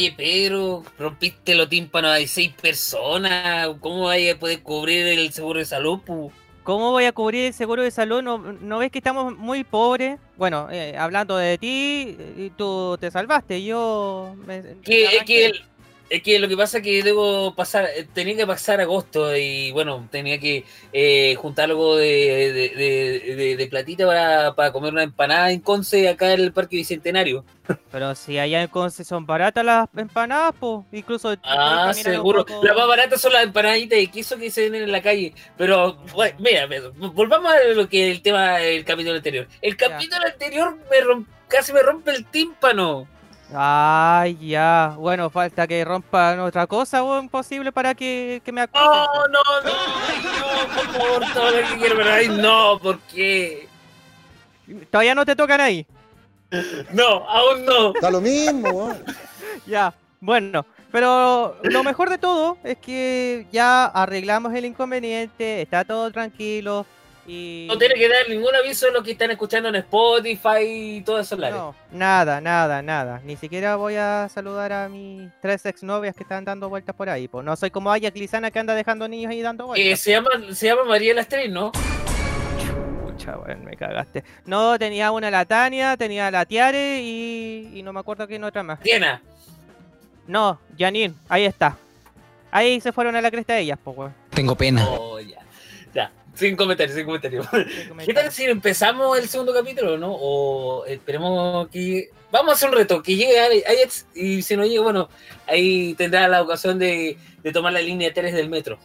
Oye, Pedro, rompiste los tímpanos a seis personas. ¿Cómo vaya a poder cubrir el seguro de salud? ¿Cómo voy a cubrir el seguro de salud? ¿No, ves que estamos muy pobres? Bueno, eh, hablando de ti, tú te salvaste. Yo. que, que es que lo que pasa es que debo pasar, eh, tenía que pasar agosto y bueno, tenía que eh, juntar algo de, de, platita para, para, comer una empanada en Conce acá en el Parque Bicentenario. Pero si allá en Conce son baratas las empanadas, pues incluso... Ah, seguro. Las más baratas son las empanaditas de queso que se venden en la calle. Pero, bueno, mira, volvamos a lo que el tema del capítulo anterior. El capítulo anterior me casi me rompe el tímpano. Ay, ya. Bueno, falta que rompan otra cosa o imposible para que, que me acusen. No, no, no. Ay, no, por favor, todo lo que quiero, pero ay, no, ¿por qué? ¿Todavía no te tocan ahí? No, aún no. Está lo mismo, Ya, bueno. Pero lo mejor de todo es que ya arreglamos el inconveniente, está todo tranquilo. No tiene que dar ningún aviso a los que están escuchando en Spotify y todo eso. No, nada, nada, nada. Ni siquiera voy a saludar a mis tres exnovias que están dando vueltas por ahí. Pues no soy como Aya Clisana que anda dejando niños ahí dando vueltas. Eh, se, llama, se llama María Lastrin, ¿no? Pucha, bueno, me cagaste. No, tenía una la Tania, tenía la Tiare y, y no me acuerdo quién otra más. Tiena. No, Janine, ahí está. Ahí se fueron a la cresta de ellas, pues, Tengo pena. Oh, ya. Sin comentarios, sin comentarios. ¿Qué tal si empezamos el segundo capítulo, no? O esperemos que. Vamos a hacer un reto, que llegue Ajax y si no llega, bueno, ahí tendrá la ocasión de, tomar la línea 3 del metro.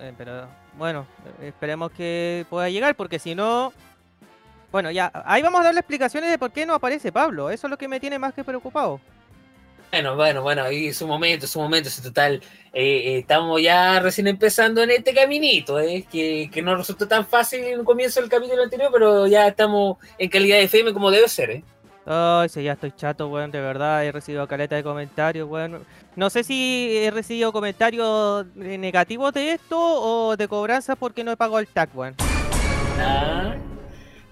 Eh, pero bueno, esperemos que pueda llegar, porque si no. Bueno, ya, ahí vamos a darle explicaciones de por qué no aparece Pablo. Eso es lo que me tiene más que preocupado. Bueno, bueno, bueno, ahí su momento, su momento, es total. Eh, eh, estamos ya recién empezando en este caminito, eh, que, que no resultó tan fácil en el comienzo del capítulo anterior, pero ya estamos en calidad de FM como debe ser, ¿eh? Ay, sí, ya estoy chato, weón, de verdad, he recibido caleta de comentarios, weón. No sé si he recibido comentarios negativos de esto o de cobranza porque no he pagado el tag, weón. Ah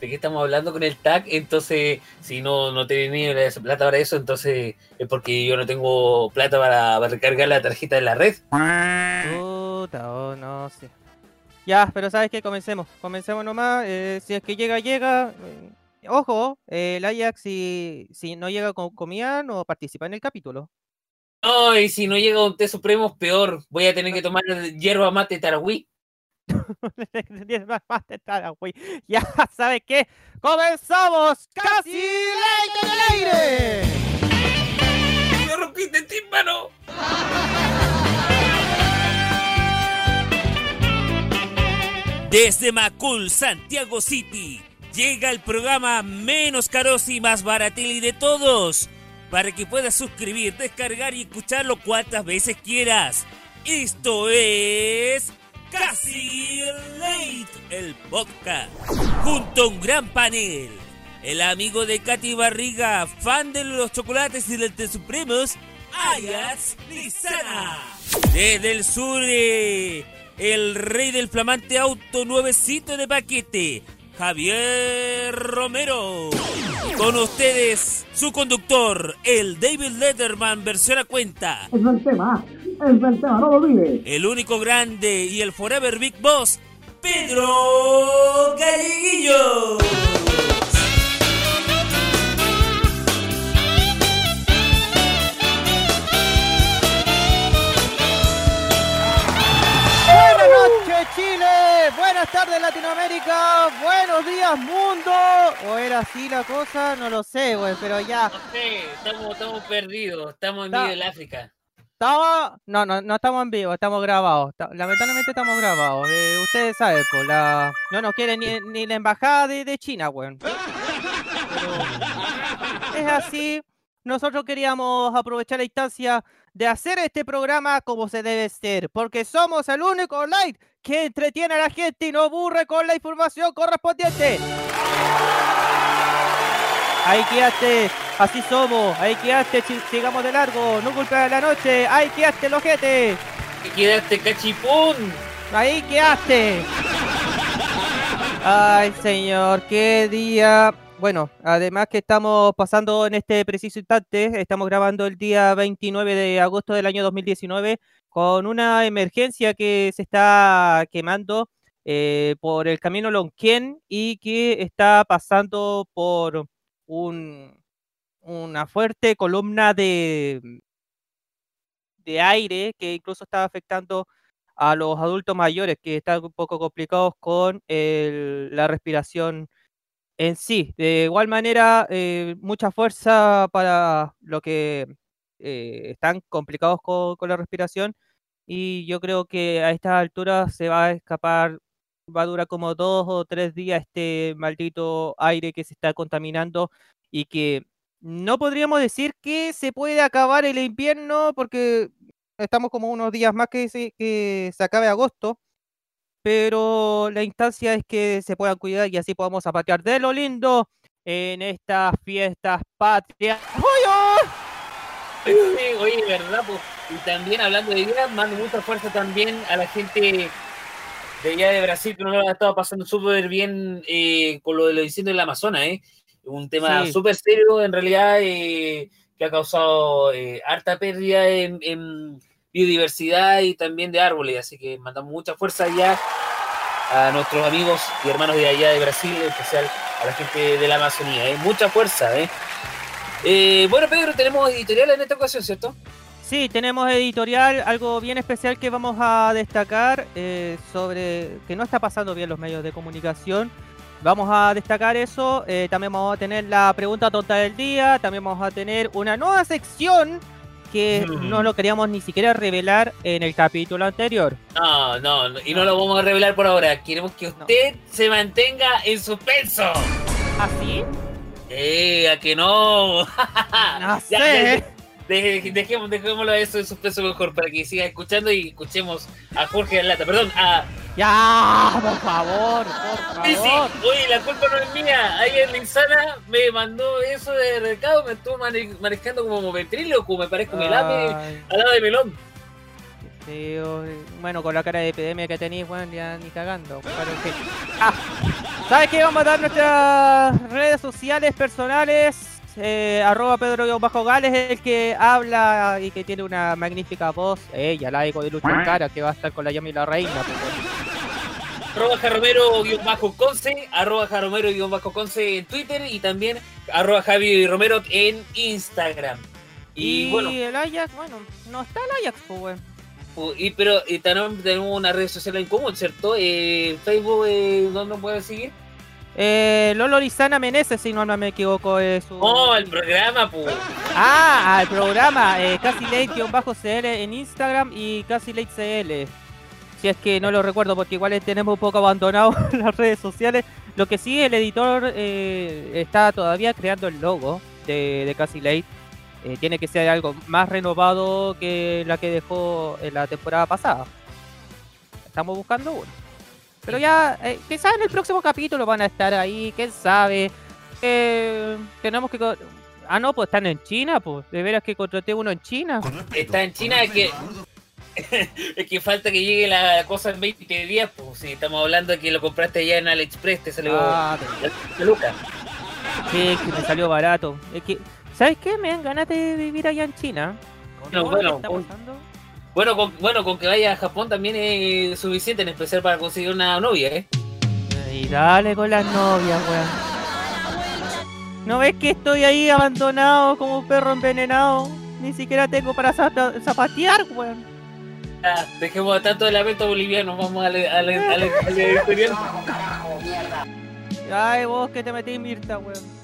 de qué estamos hablando con el tag, entonces si no, no tenía plata para eso, entonces es porque yo no tengo plata para, recargar la tarjeta de la red. Puta, oh, no sé. Ya, pero sabes que comencemos, comencemos nomás, eh, si es que llega, llega. Eh, ojo, eh, el Ajax si, si no llega con comida no participa en el capítulo. No, y si no llega un té supremo, peor. Voy a tener que tomar hierba mate Ya sabes qué, comenzamos casi ley en el aire. ¡Me rompiste el tímpano! Desde Macul, Santiago City, llega el programa menos caros y más baratil de todos, para que puedas suscribir, descargar y escucharlo cuantas veces quieras. Esto es Casi Late, el podcast, junto a un gran panel. El amigo de Katy Barriga, fan de los chocolates y del supremos, Ayats Lizana. Desde el sur, eh, el rey del flamante auto nuevecito de paquete, Javier Romero. Con ustedes, su conductor, el David Letterman, versión a cuenta. Es el tema es el tema, no lo olvides. El único grande y el Forever Big Boss, Pedro Galleguillo. Buenas noches Chile, buenas tardes Latinoamérica, buenos días mundo. ¿O era así la cosa? No lo sé, güey, pero ya. No sé, estamos, estamos perdidos, estamos en medio del África. No, no, no estamos en vivo, estamos grabados. Lamentablemente estamos grabados. Eh, ustedes saben, pues la, no nos quiere ni, ni la embajada de, China, weón. es así. Nosotros queríamos aprovechar la instancia de hacer este programa como se debe ser, porque somos el único live que entretiene a la gente y no aburre con la información correspondiente. Ahí quedaste, así somos, ahí quedaste, sigamos de largo, no culpa de la noche, ahí quedaste el ojete. Ahí quedaste cachipún. Ahí quedaste. Ay, señor, qué día. Bueno, además que estamos pasando en este preciso instante, estamos grabando el día 29 de agosto del año 2019 con una emergencia que se está quemando eh, por el camino Lonquien y que está pasando por un, una fuerte columna de, de aire que incluso está afectando a los adultos mayores que están un poco complicados con la respiración en sí. De igual manera, eh, mucha fuerza para los que eh, están complicados con, con la respiración y yo creo que a estas alturas se va a escapar, va a durar como dos o tres días este maldito aire que se está contaminando y que no podríamos decir que se puede acabar el invierno porque estamos como unos días más que se, que se acabe agosto, pero la instancia es que se puedan cuidar y así podamos zapatear de lo lindo en estas fiestas patrias. ¡Oye! Oye, ¿verdad? Pues, y también hablando de vida, mando mucha fuerza también a la gente de allá de Brasil que no lo ha estado pasando súper bien eh, con lo de los incendios del Amazonas, ¿eh? Un tema Sí. súper serio en realidad eh, que ha causado eh, harta pérdida en, en biodiversidad y también de árboles, así que mandamos mucha fuerza allá a nuestros amigos y hermanos de allá de Brasil, en especial a la gente de la Amazonía, ¿eh? Mucha fuerza, ¿eh? Eh, bueno, Pedro, tenemos editorial en esta ocasión, ¿cierto? Sí, tenemos editorial, algo bien especial que vamos a destacar eh, sobre que no está pasando bien los medios de comunicación. Vamos a destacar eso. eh, también vamos a tener la pregunta tonta del día. También vamos a tener una nueva sección que Mm. no lo queríamos ni siquiera revelar en el capítulo anterior. No, no, y no lo vamos a revelar por ahora. Queremos que usted se mantenga en suspenso. ¿Así? Eh, a que no. No Ya, sé. ya, deje- dejemos, dejémoslo a eso en suspenso mejor para que siga escuchando y escuchemos a Jorge Lata. Perdón, a. Ya, por favor, por Sí, sí, oye, la culpa no es mía. Ayer Linsana me mandó eso de recado, me estuvo mane- manejando como ventríloco, me parezco melame Ay, al lado de melón. Bueno, con la cara de epidemia que tenéis, bueno, ya ni cagando. Ah, ¿Sabes qué? Vamos a dar nuestras redes sociales personales. Eh, arroba Pedro Bajo Gales es el que habla y que tiene una magnífica voz. Ella, la eco de Lucho Cara, que va a estar con la llama y la reina. pues, arroba jaromero-conce, arroba jaromero-conce en Twitter y también arroba Javi Romero en Instagram. Y, Y, bueno, el Ajax, bueno, no está el Ajax, pues, bueno. y, pero y también tenemos una red social en común, ¿cierto? Eh, Facebook, eh, ¿dónde nos pueden seguir? Eh, Lolo Lizana Meneses, si no, no me equivoco, es su... Oh, el programa, pues. Ah, al programa eh, Casi Late-CL en Instagram y Casi Late CL. Si es que no lo recuerdo, porque igual tenemos un poco abandonado las redes sociales. Lo que sí, el editor eh, está todavía creando el logo de, de Casi Late. Eh, tiene que ser algo más renovado que la que dejó en la temporada pasada. Estamos buscando uno. Pero ya, eh, quizás en el próximo capítulo van a estar ahí, quién sabe. Eh, tenemos que... Ah, no, pues están en China, pues. De veras que contraté uno en China. Está en China, es que. es que falta que llegue la cosa en 20 días, pues. Si estamos hablando de que lo compraste allá en AliExpress, te salió. Ah, de Lucas. sí, que me salió barato. Es que, ¿sabes qué? Me dan ganas de vivir allá en China. No, bueno, está pasando. Bueno con, bueno, con que vaya a Japón también es suficiente, en especial para conseguir una novia, ¿eh? Y dale con las novias, weón. ¿No ves que estoy ahí abandonado como un perro envenenado? Ni siquiera tengo para zapa- zapatear, weón. Ya, dejemos tanto de lamento boliviano, vamos al editorial. Ay, vos que te metís Mirta, weón.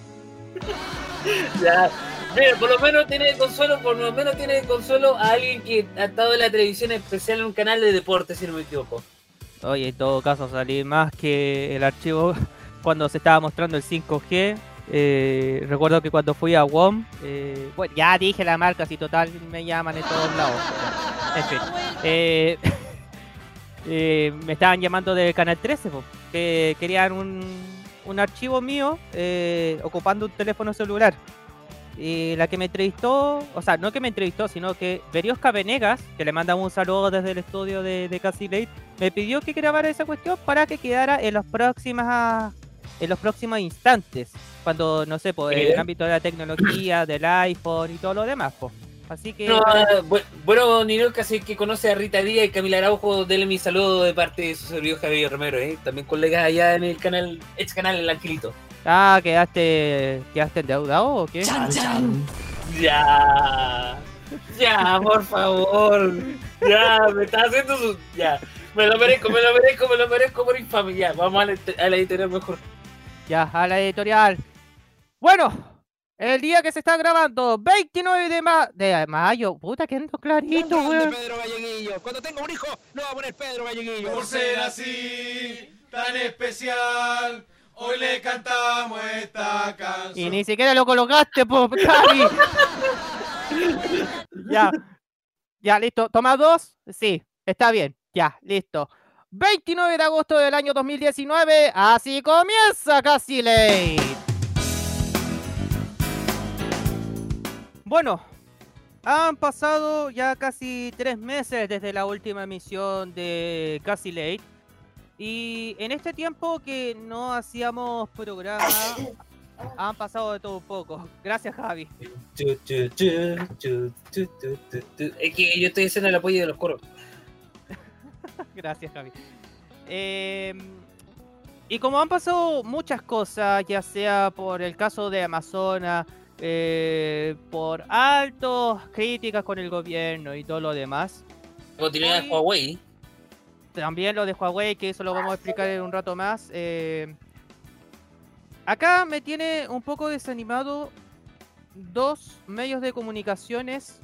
Mira, por lo menos tiene consuelo, por lo menos tiene consuelo a alguien que ha estado en la televisión especial en un canal de deporte, si no me equivoco. Oye, en todo caso salí más que el archivo cuando se estaba mostrando el 5G. Eh, recuerdo que cuando fui a WOM, eh, bueno, ya dije la marca, si total me llaman en todos lados. En fin, eh, me estaban llamando de Canal 13, po, que querían un, un archivo mío eh, ocupando un teléfono celular. Y la que me entrevistó, o sea, no que me entrevistó, sino que Veriosca Venegas, que le mandamos un saludo desde el estudio de, de Casi Late, me pidió que grabara esa cuestión para que quedara en los próximas en los próximos instantes, cuando no sé, pues, en el ámbito de la tecnología, del iPhone y todo lo demás, pues. Así que No, ah, bu- bueno, Nino casi que conoce a Rita Díaz y Camila Araujo, denle mi saludo de parte de su servidor Javier Romero, ¿eh? también colegas allá en el canal, ex canal El Angelito. ah, quedaste quedaste endeudado o qué? Ya, ya, por favor, ya, me está haciendo su. Ya, me lo merezco, me lo merezco, me lo merezco por infame. Ya, vamos a la, a la editorial mejor. Ya, a la editorial. Bueno, el día que se está grabando, 29 de, ma- de mayo. Puta, que ando clarito, weón. Pedro Galleguillo. Cuando tenga un hijo, lo va a poner Pedro Galleguillo. Por ser así, tan especial, hoy le cantamos esta Y canción. ni siquiera lo colocaste, po, Cami. ya. Ya, listo. ¿Toma dos? Sí, está bien. Ya, listo. 29 de agosto del año 2019. Así comienza Casi Late. Bueno, han pasado ya casi tres meses desde la última emisión de Casi Late. Y en este tiempo que no hacíamos programa, han pasado de todo un poco. Gracias, Javi. Es que yo estoy haciendo el apoyo de los coros. Gracias, Javi. Em, y como han pasado muchas cosas, ya sea por el caso de Amazonas, eh, por altos críticas con el gobierno y todo lo demás, Continuidad de Huawei. también lo de Huawei, que eso lo vamos a explicar en un rato más. eh, acá me tiene un poco desanimado dos medios de comunicaciones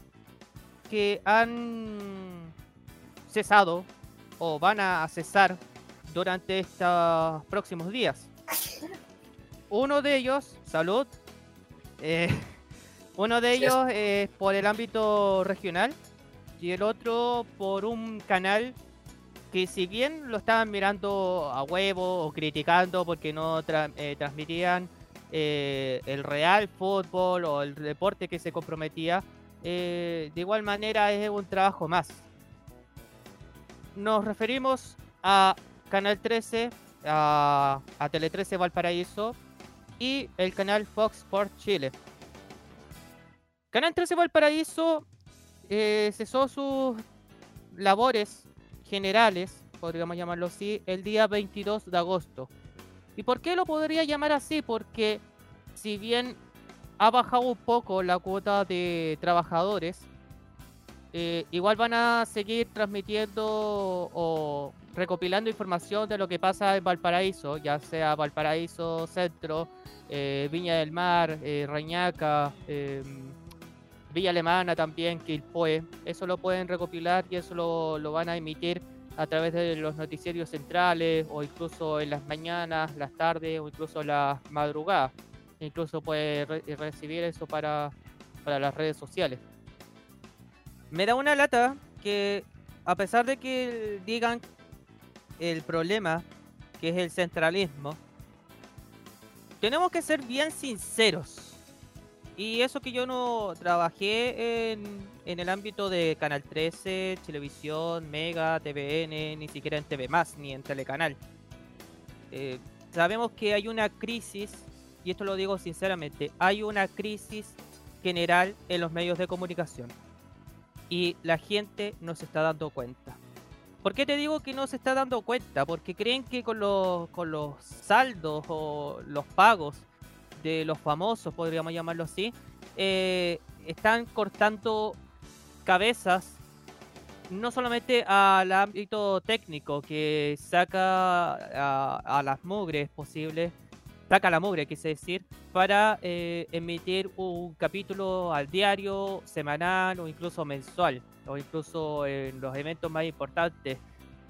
que han cesado o van a cesar durante estos próximos días. Uno de ellos, salud, eh, uno de ellos es por el ámbito regional y el otro por un canal que si bien lo estaban mirando a huevo o criticando porque no tra- eh, transmitían eh, el real fútbol o el deporte que se comprometía, eh, de igual manera es un trabajo más. Nos referimos a Canal 13, a, a Tele 13 Valparaíso y el canal Fox Sports Chile. Canal 13 Valparaíso eh, cesó sus labores generales, podríamos llamarlo así, el día 22 de agosto. ¿Y por qué lo podría llamar así? Porque si bien ha bajado un poco la cuota de trabajadores, eh, igual van a seguir transmitiendo o recopilando información de lo que pasa en Valparaíso, ya sea Valparaíso Centro, eh, Viña del Mar, eh, Reñaca, em, Villa Alemana también, Quilpoe. Eso lo pueden recopilar y eso lo, lo van a emitir a través de los noticiarios centrales o incluso en las mañanas, las tardes o incluso las madrugadas. Incluso puede re- recibir eso para, para las redes sociales. Me da una lata que a pesar de que digan el problema, que es el centralismo, tenemos que ser bien sinceros. Y eso que yo no trabajé en, en el ámbito de Canal 13, Televisión, Mega, TVN, ni siquiera en TV ni en Telecanal. Eh, sabemos que hay una crisis, y esto lo digo sinceramente, hay una crisis general en los medios de comunicación. Y la gente no se está dando cuenta. ¿Por qué te digo que no se está dando cuenta? Porque creen que con los, con los saldos o los pagos de los famosos, podríamos llamarlo así, eh, están cortando cabezas no solamente al ámbito técnico que saca a, a las mugres posibles, saca la mugre, quise decir, para eh, emitir un capítulo al diario, semanal o incluso mensual, o incluso en los eventos más importantes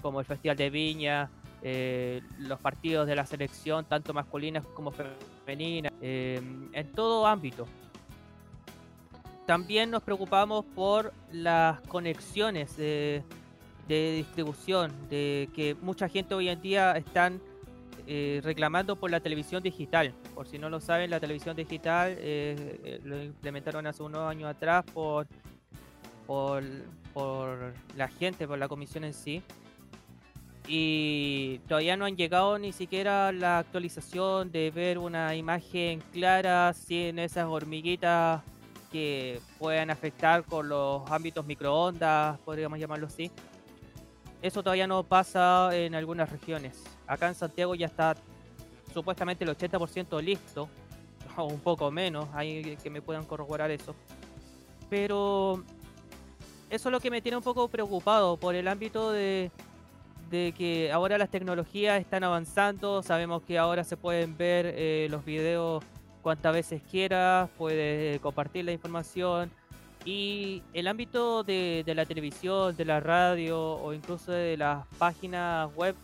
como el Festival de Viña, eh, los partidos de la selección, tanto masculinas como femeninas, eh, en todo ámbito. También nos preocupamos por las conexiones de, de distribución, de que mucha gente hoy en día están eh, reclamando por la televisión digital. Por si no lo saben, la televisión digital eh, eh, lo implementaron hace unos años atrás por, por, por la gente, por la comisión en sí. y todavía no han llegado ni siquiera la actualización de ver una imagen clara sin esas hormiguitas que puedan afectar con los ámbitos microondas, podríamos llamarlo así. Eso todavía no pasa en algunas regiones. Acá en Santiago ya está supuestamente el 80% listo, o un poco menos, hay que me puedan corroborar eso. Pero eso es lo que me tiene un poco preocupado por el ámbito de, de que ahora las tecnologías están avanzando, sabemos que ahora se pueden ver eh, los videos cuantas veces quieras, puedes compartir la información y el ámbito de, de la televisión, de la radio o incluso de las páginas web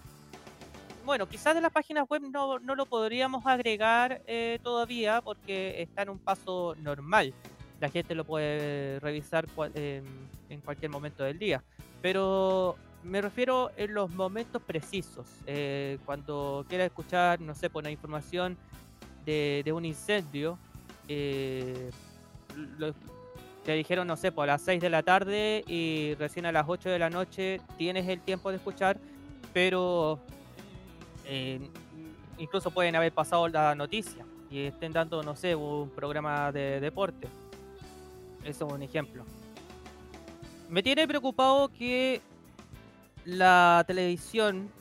bueno, quizás de las páginas web no, no lo podríamos agregar eh, todavía porque está en un paso normal. La gente lo puede revisar en cualquier momento del día. Pero me refiero en los momentos precisos. Eh, cuando quiera escuchar, no sé, por una información de, un incendio, eh, te dijeron, no sé, por las 6 de la tarde y recién a las 8 de la noche tienes el tiempo de escuchar, pero eh, incluso pueden haber pasado la noticia y estén dando, no sé, un programa de deporte. Eso es un ejemplo. Me tiene preocupado que la televisión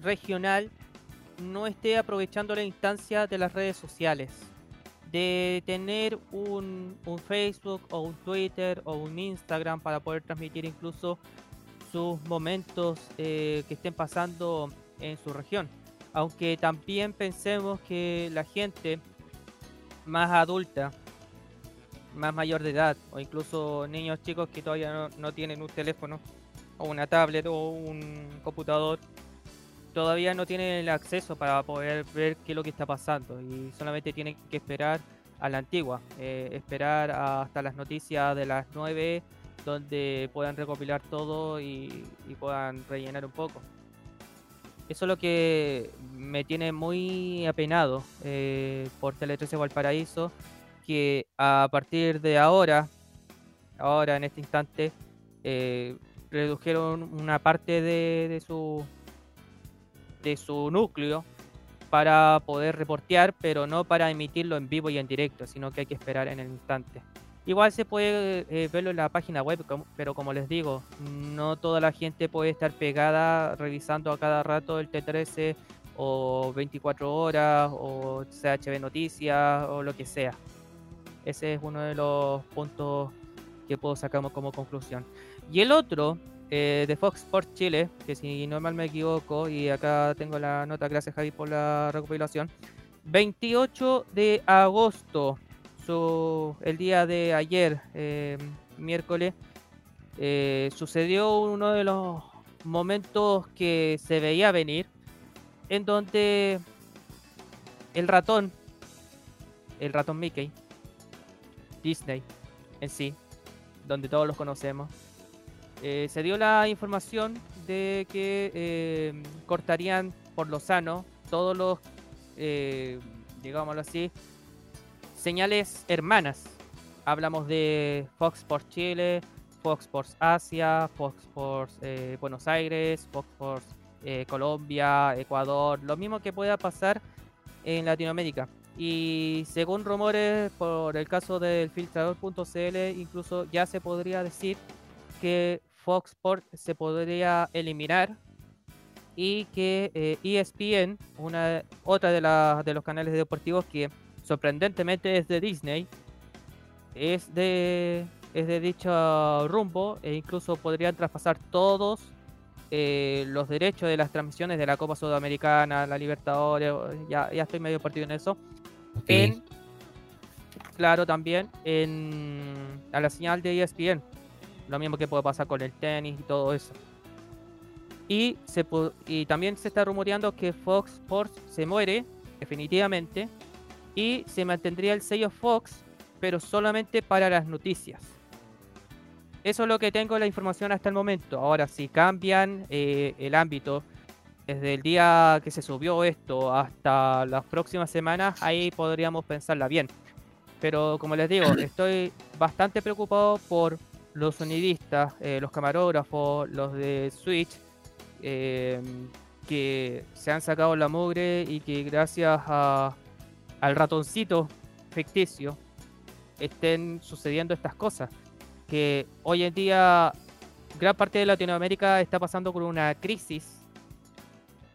regional no esté aprovechando la instancia de las redes sociales. De tener un, Facebook o un Twitter o un Instagram para poder transmitir incluso sus momentos eh, que estén pasando en su región aunque también pensemos que la gente más adulta, más mayor de edad, o incluso niños chicos que todavía no, tienen un teléfono, o una tablet, o un computador, todavía no tienen el acceso para poder ver qué es lo que está pasando y solamente tienen que esperar a la antigua, eh, esperar hasta las noticias de las 9 donde puedan recopilar todo y puedan rellenar un poco. Eso es lo que me tiene muy apenado eh, por Tele 13 Valparaíso, que a partir de ahora, ahora en este instante, eh, redujeron una parte de, su de su núcleo para poder reportear, pero no para emitirlo en vivo y en directo, sino que hay que esperar en el instante. Igual se puede eh, verlo en la página web, pero como les digo, no toda la gente puede estar pegada revisando a cada rato el T13 o 24 horas o CHB Noticias o lo que sea. Ese es uno de los puntos que puedo sacar como conclusión. Y el otro, eh, de Fox Sports Chile, que si no mal me equivoco, y acá tengo la nota, gracias Javi por la recopilación, 28 de agosto el día de ayer, eh, miércoles, eh, sucedió uno de los momentos que se veía venir, en donde el ratón, el ratón Mickey, Disney en sí, donde todos los conocemos, eh, se dio la información de que cortarían por lo sano todos los, digámoslo así, señales hermanas. Hablamos de Fox Sports Chile, Fox Sports Asia, Fox Sports eh, Buenos Aires, Fox Sports eh, Colombia, Ecuador, lo mismo que pueda pasar en Latinoamérica. Y según rumores por el caso del filtrador.cl, incluso ya se podría decir que Fox Sports se podría eliminar y que ESPN, eh, e una otra de, de los canales deportivos que sorprendentemente es de Disney, es de, es de dicho rumbo e incluso podrían traspasar todos eh, los derechos de las transmisiones de la Copa Sudamericana, la Libertadores, ya, ya estoy medio partido en eso. En, claro, también en, a la señal de ESPN, lo mismo que puede pasar con el tenis y todo eso. Y, se, y también se está rumoreando que Fox Sports se muere definitivamente y se mantendría el sello Fox, pero solamente para las noticias. Eso es lo que tengo la información hasta el momento. Ahora, si cambian eh, el ámbito desde el día que se subió esto hasta las próximas semanas, ahí podríamos pensarla bien. Pero como les digo, estoy bastante preocupado por los sonidistas, eh, los camarógrafos, los de Switch eh, que se han sacado la mugre y que gracias a, al ratoncito ficticio estén sucediendo estas cosas. Que hoy en día gran parte de Latinoamérica está pasando por una crisis,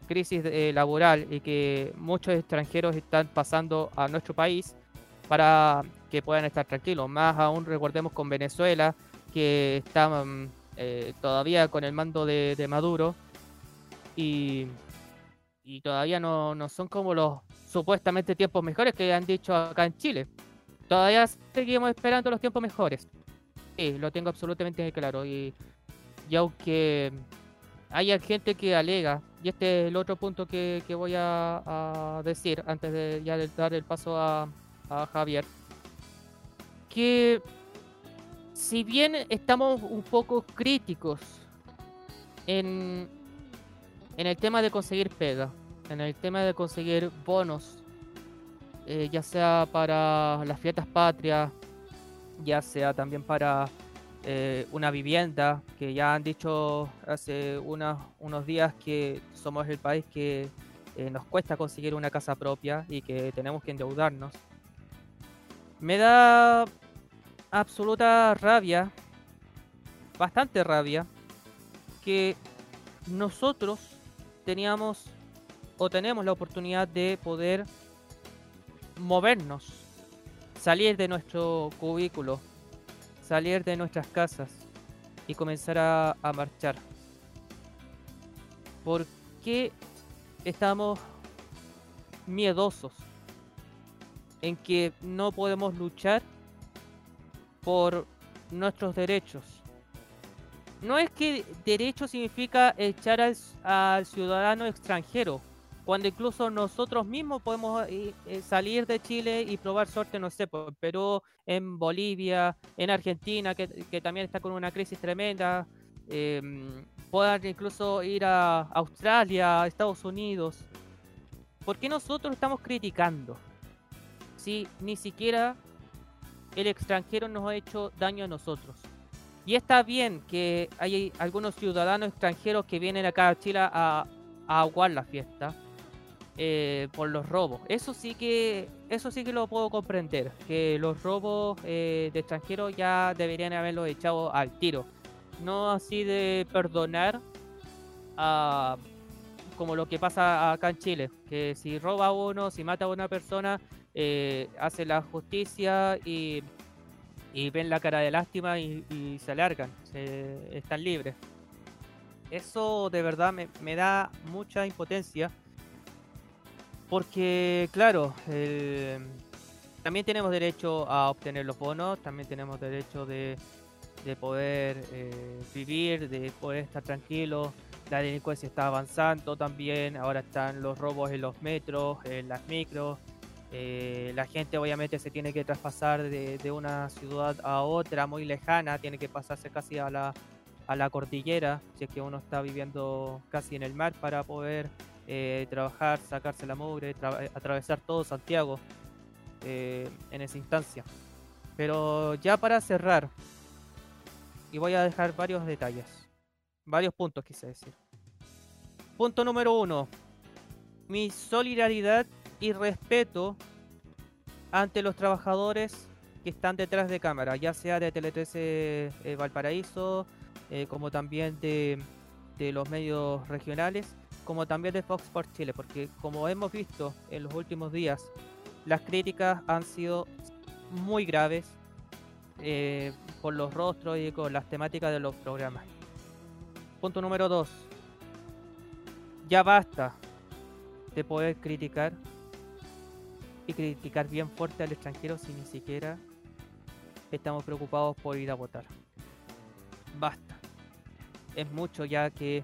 crisis eh, laboral y que muchos extranjeros están pasando a nuestro país para que puedan estar tranquilos. Más aún recordemos con Venezuela, que está mm, eh, todavía con el mando de, de Maduro y, y todavía no, no son como los supuestamente tiempos mejores que han dicho acá en Chile. Todavía seguimos esperando los tiempos mejores. Sí, lo tengo absolutamente claro. Y, y aunque haya gente que alega, y este es el otro punto que, que voy a, decir antes de de dar el paso a, a Javier, que si bien estamos un poco críticos en, en el tema de conseguir pega, en el tema de conseguir bonos, eh, ya sea para las fiestas patrias, ya sea también para eh, una vivienda, que ya han dicho hace unas- unos días que somos el país que eh, nos cuesta conseguir una casa propia y que tenemos que endeudarnos. Me da absoluta rabia, bastante rabia, que nosotros teníamos o tenemos la oportunidad de poder movernos, salir de nuestro cubículo, salir de nuestras casas y comenzar a, marchar. ¿Por qué estamos miedosos en que no podemos luchar por nuestros derechos? No es que derecho significa echar al, al ciudadano extranjero, cuando incluso nosotros mismos podemos eh, eh, salir de Chile y probar suerte, no sé, por Perú, en Bolivia, en Argentina, que, también está con una crisis tremenda, em, puedan incluso ir a Australia, Estados Unidos. ¿Por qué nosotros estamos criticando? Si ni siquiera el extranjero nos ha hecho daño a nosotros. Y está bien que hay algunos ciudadanos extranjeros que vienen acá a Chile a, a aguar la fiesta eh, por los robos. Eso sí que eso sí que lo puedo comprender. Que los robos eh, de extranjeros ya deberían haberlos echado al tiro. No así de perdonar como lo que pasa acá en Chile. Que si roba a uno, si mata a una persona, eh, hace la justicia y, ven la cara de lástima y, y se largan. se- están libres. Eso de verdad me da mucha impotencia. Porque, claro, el- también tenemos derecho a obtener los bonos, también tenemos derecho de, de poder eh, vivir, de poder estar tranquilos. La delincuencia está avanzando también, ahora están los robos en los metros, en las micros. eh, la gente obviamente se tiene que traspasar de, de una ciudad a otra muy lejana, tiene que pasarse casi a la, a la cordillera, si es que uno está viviendo casi en el mar para poder eh, trabajar, sacarse la mugre, eh, atravesar todo Santiago eh, en esa instancia. Pero ya para cerrar, y voy a dejar varios detalles, varios puntos quise decir. Punto número uno, mi solidaridad y respeto ante los trabajadores que están detrás de cámara, ya sea de Tele 13 eh, Valparaíso, eh, como también de, de los medios regionales, como también de Fox Sports Chile, porque como hemos visto en los últimos días, las críticas han sido muy graves eh, por los rostros y con las temáticas de los programas. Punto número 2. Ya basta de poder criticar y criticar bien fuerte al extranjero si ni siquiera estamos preocupados por ir a votar. Basta. Es mucho ya que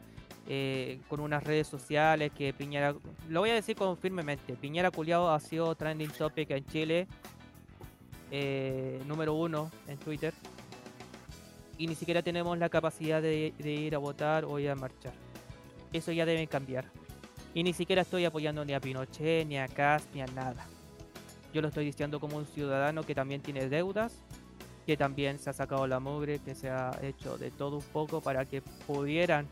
eh, con unas redes sociales que Piñera, lo voy a decir con firmemente, Piñera Culiao ha sido trending topic en Chile, eh, número uno en Twitter, y ni siquiera tenemos la capacidad de, de ir a votar o ir a marchar. Eso ya debe cambiar. Y ni siquiera estoy apoyando ni a Pinochet, ni a Cast, ni a nada. Yo lo estoy diciendo como un ciudadano que también tiene deudas, que también se ha sacado la mugre, que se ha hecho de todo un poco para que pudieran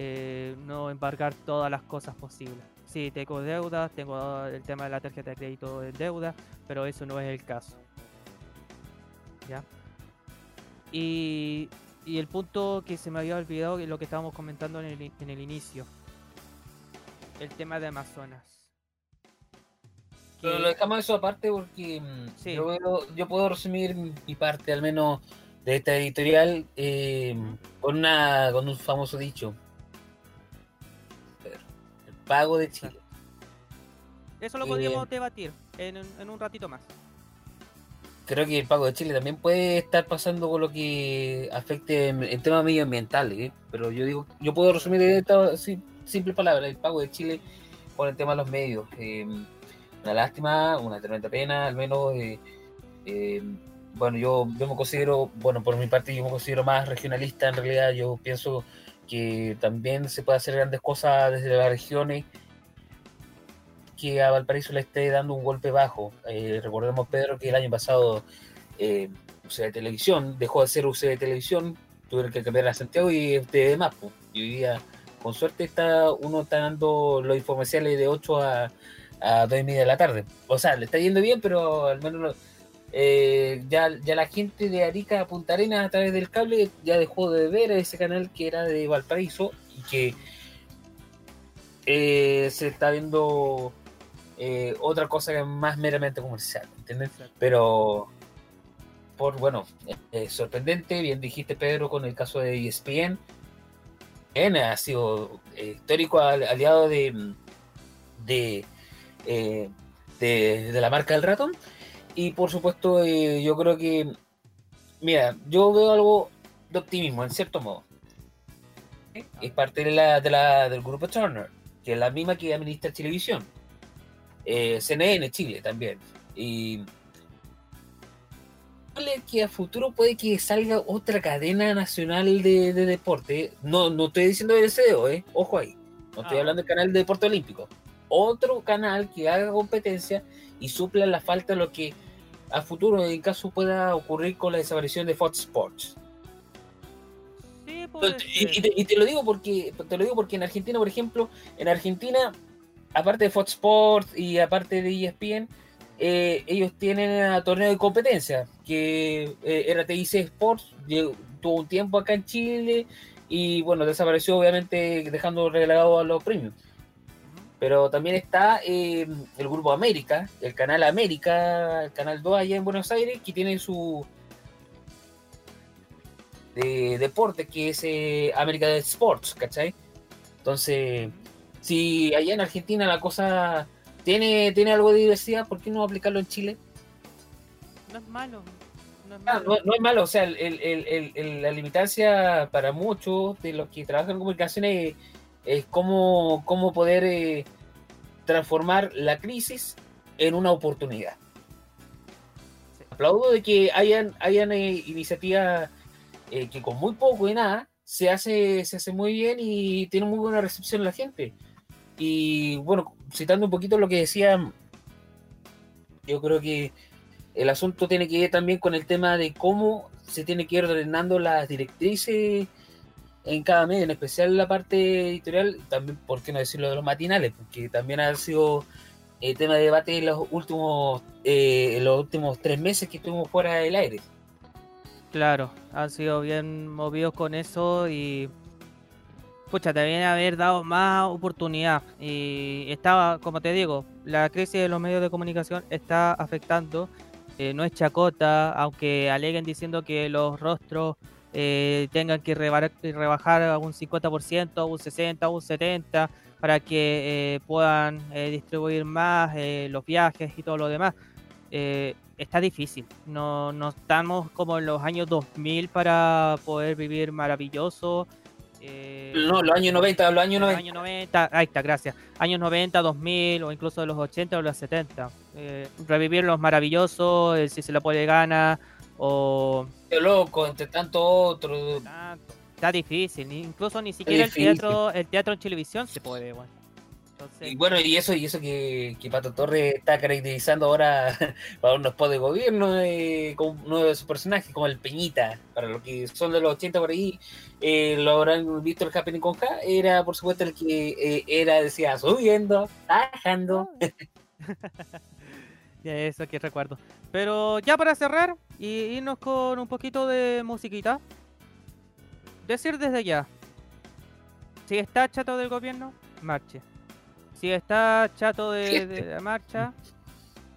eh, no embargar todas las cosas posibles. Sí, tengo deudas, tengo el tema de la tarjeta de crédito de deuda, pero eso no es el caso. ¿Ya? Y, y el punto que se me había olvidado, es lo que estábamos comentando en el, i- en el inicio, el tema de Amazonas. Pero lo dejamos eso aparte porque mm, Sí. yo, veo- yo puedo resumir mi mi parte, al menos de esta editorial, eh, con, una, con un famoso dicho. Pago de Chile. Eso lo eh, podríamos debatir en, un- en un ratito más. Creo que el pago de Chile también puede estar pasando con lo que afecte en, en temas medioambientales, ¿eh? pero yo digo, yo puedo resumir en esta sim- simple palabra, el pago de Chile por el tema de los medios. Eh, una lástima, una tremenda pena, al menos, eh, eh, bueno, yo, yo me considero, bueno, por mi parte yo me considero más regionalista, en realidad yo pienso que también se puede hacer grandes cosas desde las regiones que a Valparaíso le esté dando un golpe bajo. Eh, recordemos, Pedro, que el año pasado eh, de Televisión dejó de ser UC de Televisión, tuvieron que cambiar a Santiago y TV más. pues. Y hoy día, con suerte, está uno está dando los infomerciales de 8 a, a 2 y media de la tarde. O sea, le está yendo bien, pero al menos lo- eh, ya, ya la gente de Arica a Punta Arenas a través del cable ya dejó de ver ese canal que era de Valparaíso y que eh, se está viendo eh, otra cosa que es más meramente comercial, ¿entiendes? Pero por bueno, sorprendente, bien dijiste Pedro con el caso de ESPN, ESPN ha sido histórico al- aliado de de, de de la marca del ratón y por supuesto eh, yo creo que mira, yo veo algo de optimismo en cierto modo. Es parte de la, de la- del grupo Turner, que es la misma que administra televisión. Eh, CNN Chile también. Y que a futuro puede que salga otra cadena nacional de, de deporte. No, no estoy diciendo el SEO, eh. Ojo ahí. No estoy Ah. hablando del canal de deporte olímpico. Otro canal que haga competencia y supla la falta de lo que a futuro en caso pueda ocurrir con la desaparición de Fox Sports. Sí, Y, te, y te lo digo porque te lo digo porque en Argentina, por ejemplo, en Argentina, aparte de Fox Sports y aparte de ESPN, eh, ellos tienen a torneo de competencia, que eh, era TIC Sports, llegó- tuvo un tiempo acá en Chile y bueno, desapareció obviamente dejando relegado a los premios. Pero también está eh, el Grupo América, el canal América, el canal 2 allá en Buenos Aires, que tiene su de deporte, que es eh, América Sports, ¿cachai? Entonces, si allá en Argentina la cosa tiene, tiene algo de diversidad, ¿por qué no aplicarlo en Chile? No es malo. No es Ah, malo. no, no es malo, o sea, el- el- el- el- el- la limitancia para muchos de los que trabajan en comunicaciones es, cómo, cómo poder eh, transformar la crisis en una oportunidad. Sí. Aplaudo de que hayan, hayan eh, iniciativas eh, que con muy poco y nada se hace, se hace muy bien y tiene muy buena recepción la gente. Y bueno, citando un poquito lo que decía, yo creo que el asunto tiene que ver también con el tema de cómo se tiene que ir ordenando las directrices en cada medio, en especial la parte editorial, también, ¿por qué no decirlo de los matinales? Porque también ha sido eh, tema de debate en los últimos, eh, los últimos tres meses que estuvimos fuera del aire. Claro, han sido bien movidos con eso y. Pucha, deberían haber dado más oportunidad. Y estaba, como te digo, la crisis de los medios de comunicación está afectando. eh, no es chacota, aunque aleguen diciendo que los rostros eh, tengan que rebar- rebajar a un 50%, a un 60%, a un 70%, para que eh, puedan eh, distribuir más eh, los viajes y todo lo demás. Eh, está difícil. No, no estamos como en los años 2000 para poder vivir maravilloso. eh, No, los años 90, los años en los 90. años 90, ahí está, gracias. Años 90, 2000 o incluso de los 80 o los 70. Eh, revivir los maravillosos, el si se lo puede gana o Qué loco, entre tanto otro. tanto. Está difícil, incluso ni siquiera el teatro, el teatro en televisión se puede, bueno. Entonces, Y bueno, y eso, y eso que, que Pato Torres está caracterizando ahora para unos post de gobierno eh, con uno de sus personajes, como el Peñita, para los que son de los 80 por ahí, eh, lo habrán visto el Happening con K, era por supuesto el que eh, era, decía, subiendo, bajando. Ya, eso que recuerdo. Pero ya para cerrar y irnos con un poquito de musiquita. Decir desde ya. Si está chato del gobierno, marche. Si está chato de, de la marcha,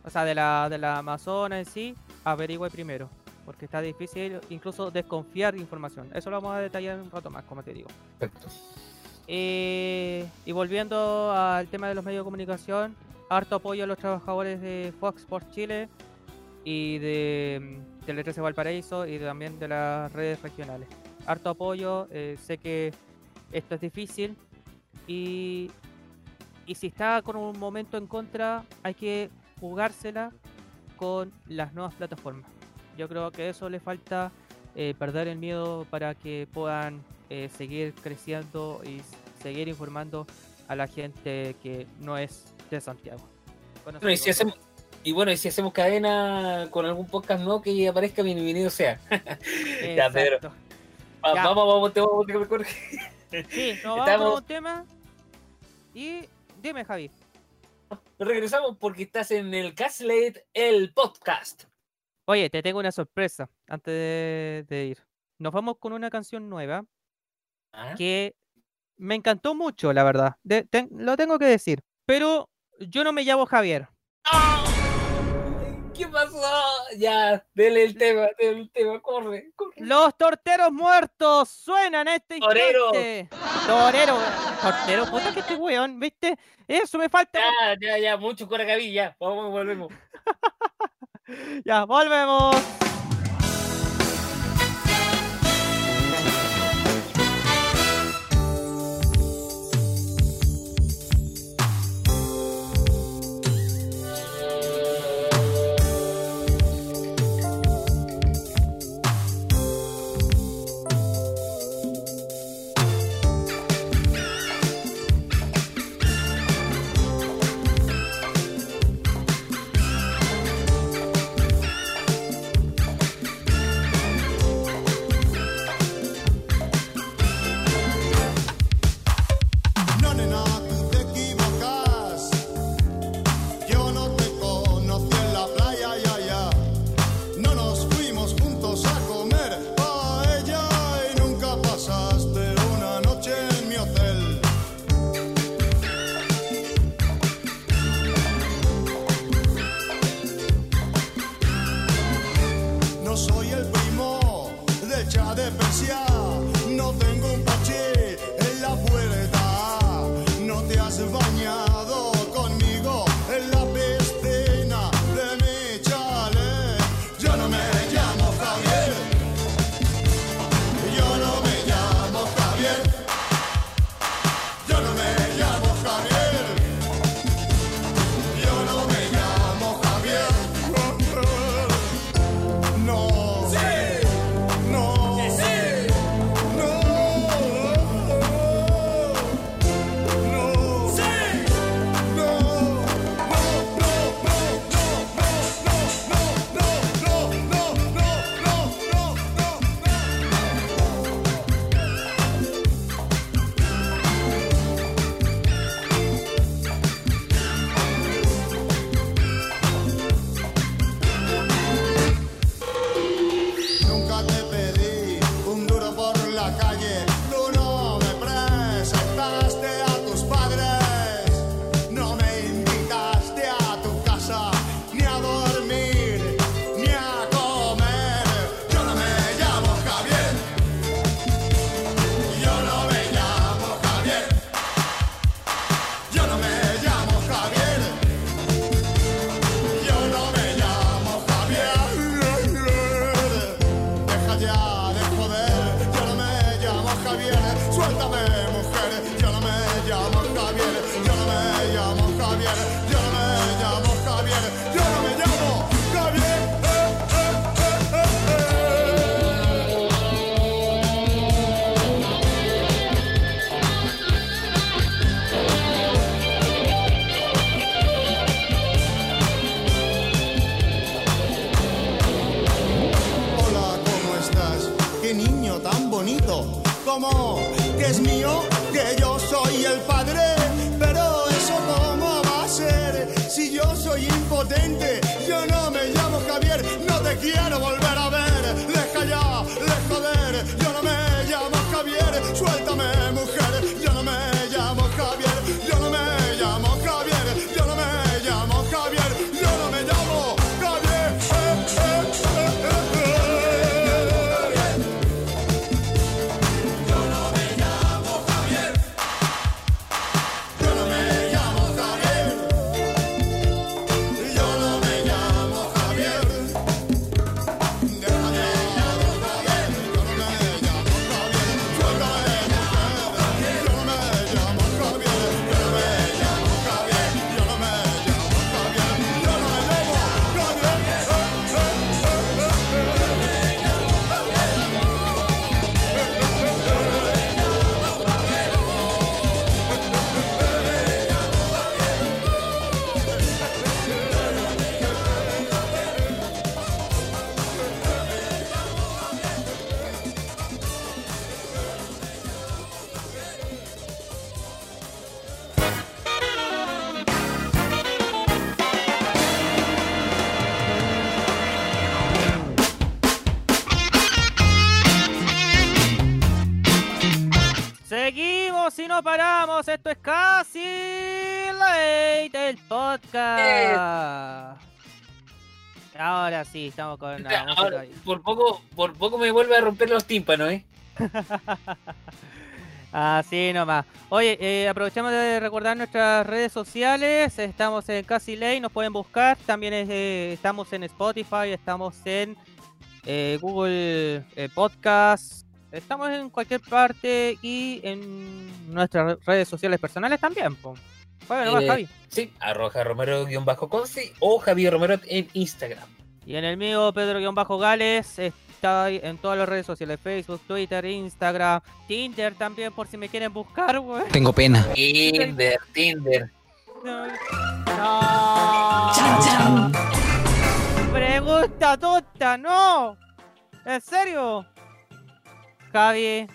o sea, de la, de la Amazona en sí, averigüe primero. Porque está difícil incluso desconfiar de información. Eso lo vamos a detallar un rato más, como te digo. Perfecto. Eh, y volviendo al tema de los medios de comunicación, harto apoyo a los trabajadores de Fox Sports Chile y de mm, Tele 13 Valparaíso y también de las redes regionales. Harto apoyo, eh, sé que esto es difícil y, y si está con un momento en contra hay que jugársela con las nuevas plataformas. Yo creo que eso le falta eh, perder el miedo para que puedan eh, seguir creciendo y seguir informando a la gente que no es de Santiago. Bueno, y, digo si hacemos, y bueno, y si hacemos cadena con algún podcast nuevo que aparezca, bienvenido sea. ya, Pedro. Va- Ya. Vamos, vamos, te vamos, te Sí, nos vamos Estamos- con un tema. Y dime, Javi. Regresamos porque estás en el Gaslight, el podcast. Oye, te tengo una sorpresa antes de, de ir. Nos vamos con una canción nueva Ah, que me encantó mucho, la verdad. De- lo tengo que decir. Pero yo no me llamo Javier. ¿Qué pasó? Ya, dele el tema, dele el tema, corre, corre. Los torteros muertos suenan este Torero. instante. Torero. Tortero, puta que este weón, ¿viste? Eso me falta. Ya, ya, ya, mucho coracabí, ya, vamos, volvemos. Ya, volvemos. Podcast. Ahora sí, estamos con la Ahora, por poco, por poco me vuelve a romper los tímpanos, ¿eh? Así nomás. Oye, eh, aprovechamos de recordar nuestras redes sociales. Estamos en Casi Ley, nos pueden buscar. También eh, estamos en Spotify, estamos en eh, Google eh, Podcast. Estamos en cualquier parte y en nuestras redes sociales personales también. po. Juega nomás, Eh, Javi. Sí, arroja romero-conci o Javier Romero en Instagram. Y en el mío, Pedro-Gales, está ahí en todas las redes sociales, Facebook, Twitter, Instagram, Tinder también, por si me quieren buscar, güey. Tengo pena. Tinder, Tinder. No. Pregunta tonta, no. ¿En serio? Javi,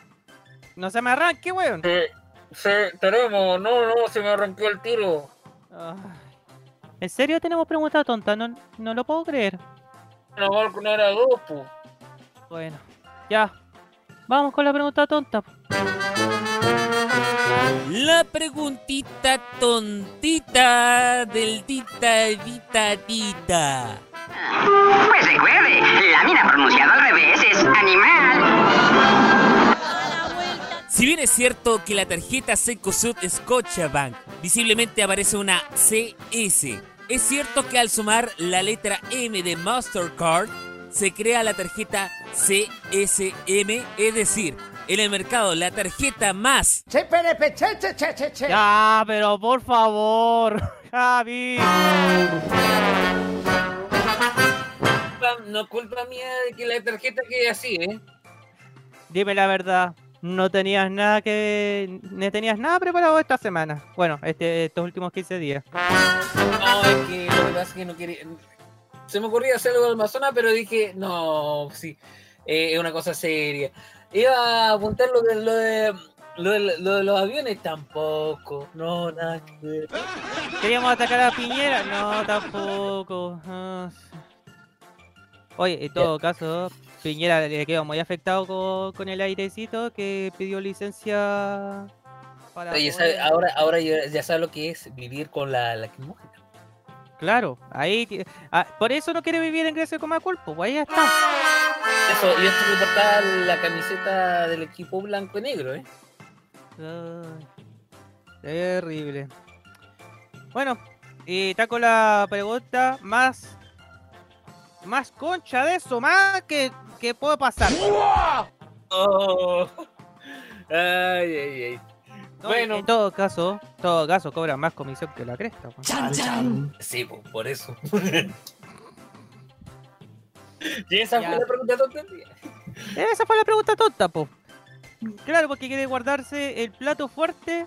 no se me arranque, weón. Sí, tenemos, no, no, se me arrancó el tiro. Ay. ¿En serio tenemos pregunta tonta? No, no lo puedo creer. No, no era dos, pues. Bueno, ya. Vamos con la pregunta tonta. La preguntita tontita del tita dita tita. Pues recuerde, la mina pronunciada al revés es animal. Si bien es cierto que la tarjeta Secosud Scotiabank visiblemente aparece una CS, es cierto que al sumar la letra M de Mastercard se crea la tarjeta CSM, es decir, en el mercado la tarjeta más Ya, pero por favor, Javi. No culpa mía de que la tarjeta quede así, ¿eh? Dime la verdad. No tenías nada que. No tenías nada preparado esta semana. Bueno, este, estos últimos 15 días. No, es que lo que pasa es que no quería. Se me ocurría hacer algo de Amazonas, pero dije, no, sí, eh, es una cosa seria. Iba a apuntar lo de, lo de, lo de, lo de los aviones, tampoco. No, nada que ver. ¿Queríamos atacar a Piñera? No, tampoco. Ah. Oye, en todo caso, Piñera le quedó muy afectado con, con el airecito que pidió licencia para. Oye, poder- sabe- ahora, ahora ya, sabe lo que es vivir con la lacrimógena. Claro, ahí. ah, por eso no quiere vivir en Grecia con Maculpo, pues ahí está. Eso, yo estoy portar la camiseta del equipo blanco y negro, ¿eh? Terrible. Bueno, y está con la pregunta más. Más concha de eso, más que, que puede pasar. Oh. Ay, ay, ay. No, Bueno. En todo caso, todo caso cobra más comisión que la cresta. pues. Sí, pues, por eso. y esa Ya. fue la pregunta tonta. Esa fue la pregunta tonta, po. Claro, porque quiere guardarse el plato fuerte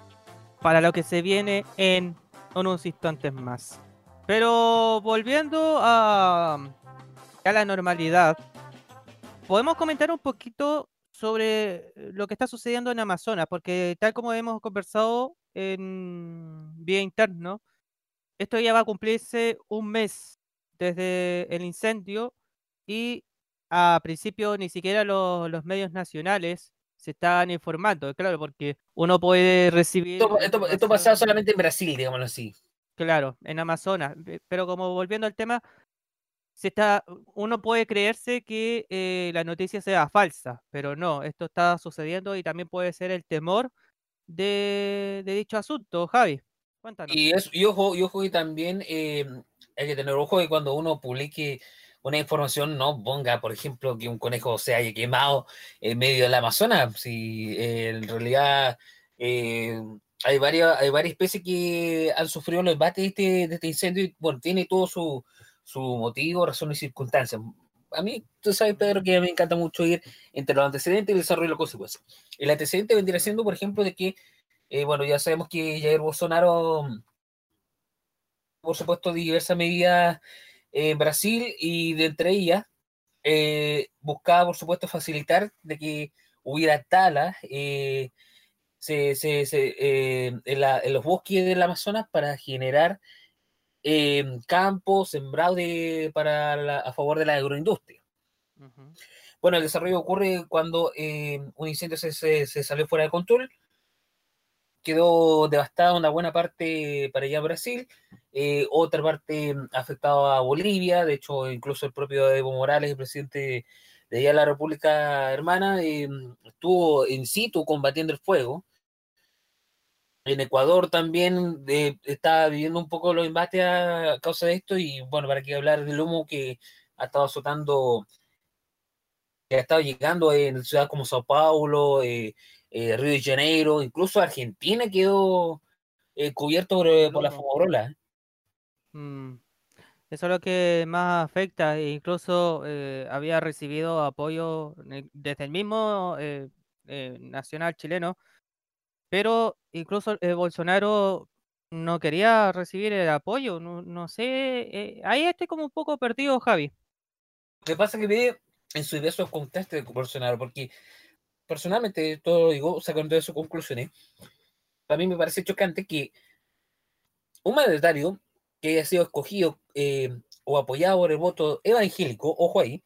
para lo que se viene en unos instantes más. Pero volviendo a, a la normalidad, podemos comentar un poquito sobre lo que está sucediendo en Amazonas, porque tal como hemos conversado en vía interno, esto ya va a cumplirse un mes desde el incendio y a principio ni siquiera los, los medios nacionales se estaban informando, claro, porque uno puede recibir... Esto, esto, esto pasaba solamente en Brasil, digámoslo así. Claro, en Amazonas. pe- Pero como volviendo al tema, se está, uno puede creerse que eh, la noticia sea falsa, pero no, esto está sucediendo y también puede ser el temor de, dicho asunto. Javi, cuéntanos. Y, eso, y ojo, y ojo que también eh, hay que tener ojo que cuando uno publique una información no ponga, por ejemplo, que un conejo se haya quemado en medio del Amazonas. Si eh, en realidad hay varias, hay varias especies que han sufrido los embates de este, de este incendio y bueno, tiene todo su, su motivo, razón y circunstancias. A mí, tú sabes, Pedro, que a mí me encanta mucho ir entre los antecedentes y el desarrollo de las consecuencias. El antecedente vendría siendo, por ejemplo, de que eh, bueno, ya sabemos que Jair Bolsonaro, por supuesto, diversas medidas en Brasil y de entre ellas eh, buscaba, por supuesto, facilitar de que hubiera talas eh, en los bosques del Amazonas para generar eh, campos sembrados de- para la- a favor de la agroindustria. Bueno, el desarrollo ocurre cuando eh, un incendio se, se- se salió fuera de control, quedó devastada una buena parte para allá Brasil, eh, otra parte afectada a Bolivia, de hecho incluso el propio Evo Morales, el presidente de allá de la República Hermana, eh, estuvo in situ combatiendo el fuego. En Ecuador también eh, está viviendo un poco los embates a causa de esto y bueno, para qué hablar del humo que ha estado azotando que ha estado llegando en ciudades como Sao Paulo, eh, eh, Río de Janeiro, incluso Argentina quedó eh, cubierto por, eh, por la fumarola. Mm, Eso es lo que más afecta. e incluso había recibido apoyo desde el mismo nacional chileno, pero incluso eh, Bolsonaro no quería recibir el apoyo. No, no sé, eh, ahí estoy como un poco perdido, Javi. Lo que pasa es que ve en su diversos contrastes de Bolsonaro, porque personalmente, todo lo digo, sacando de sus conclusiones, a mí me parece chocante que un mandatario que haya sido escogido eh, o apoyado por el voto evangélico, ojo ahí,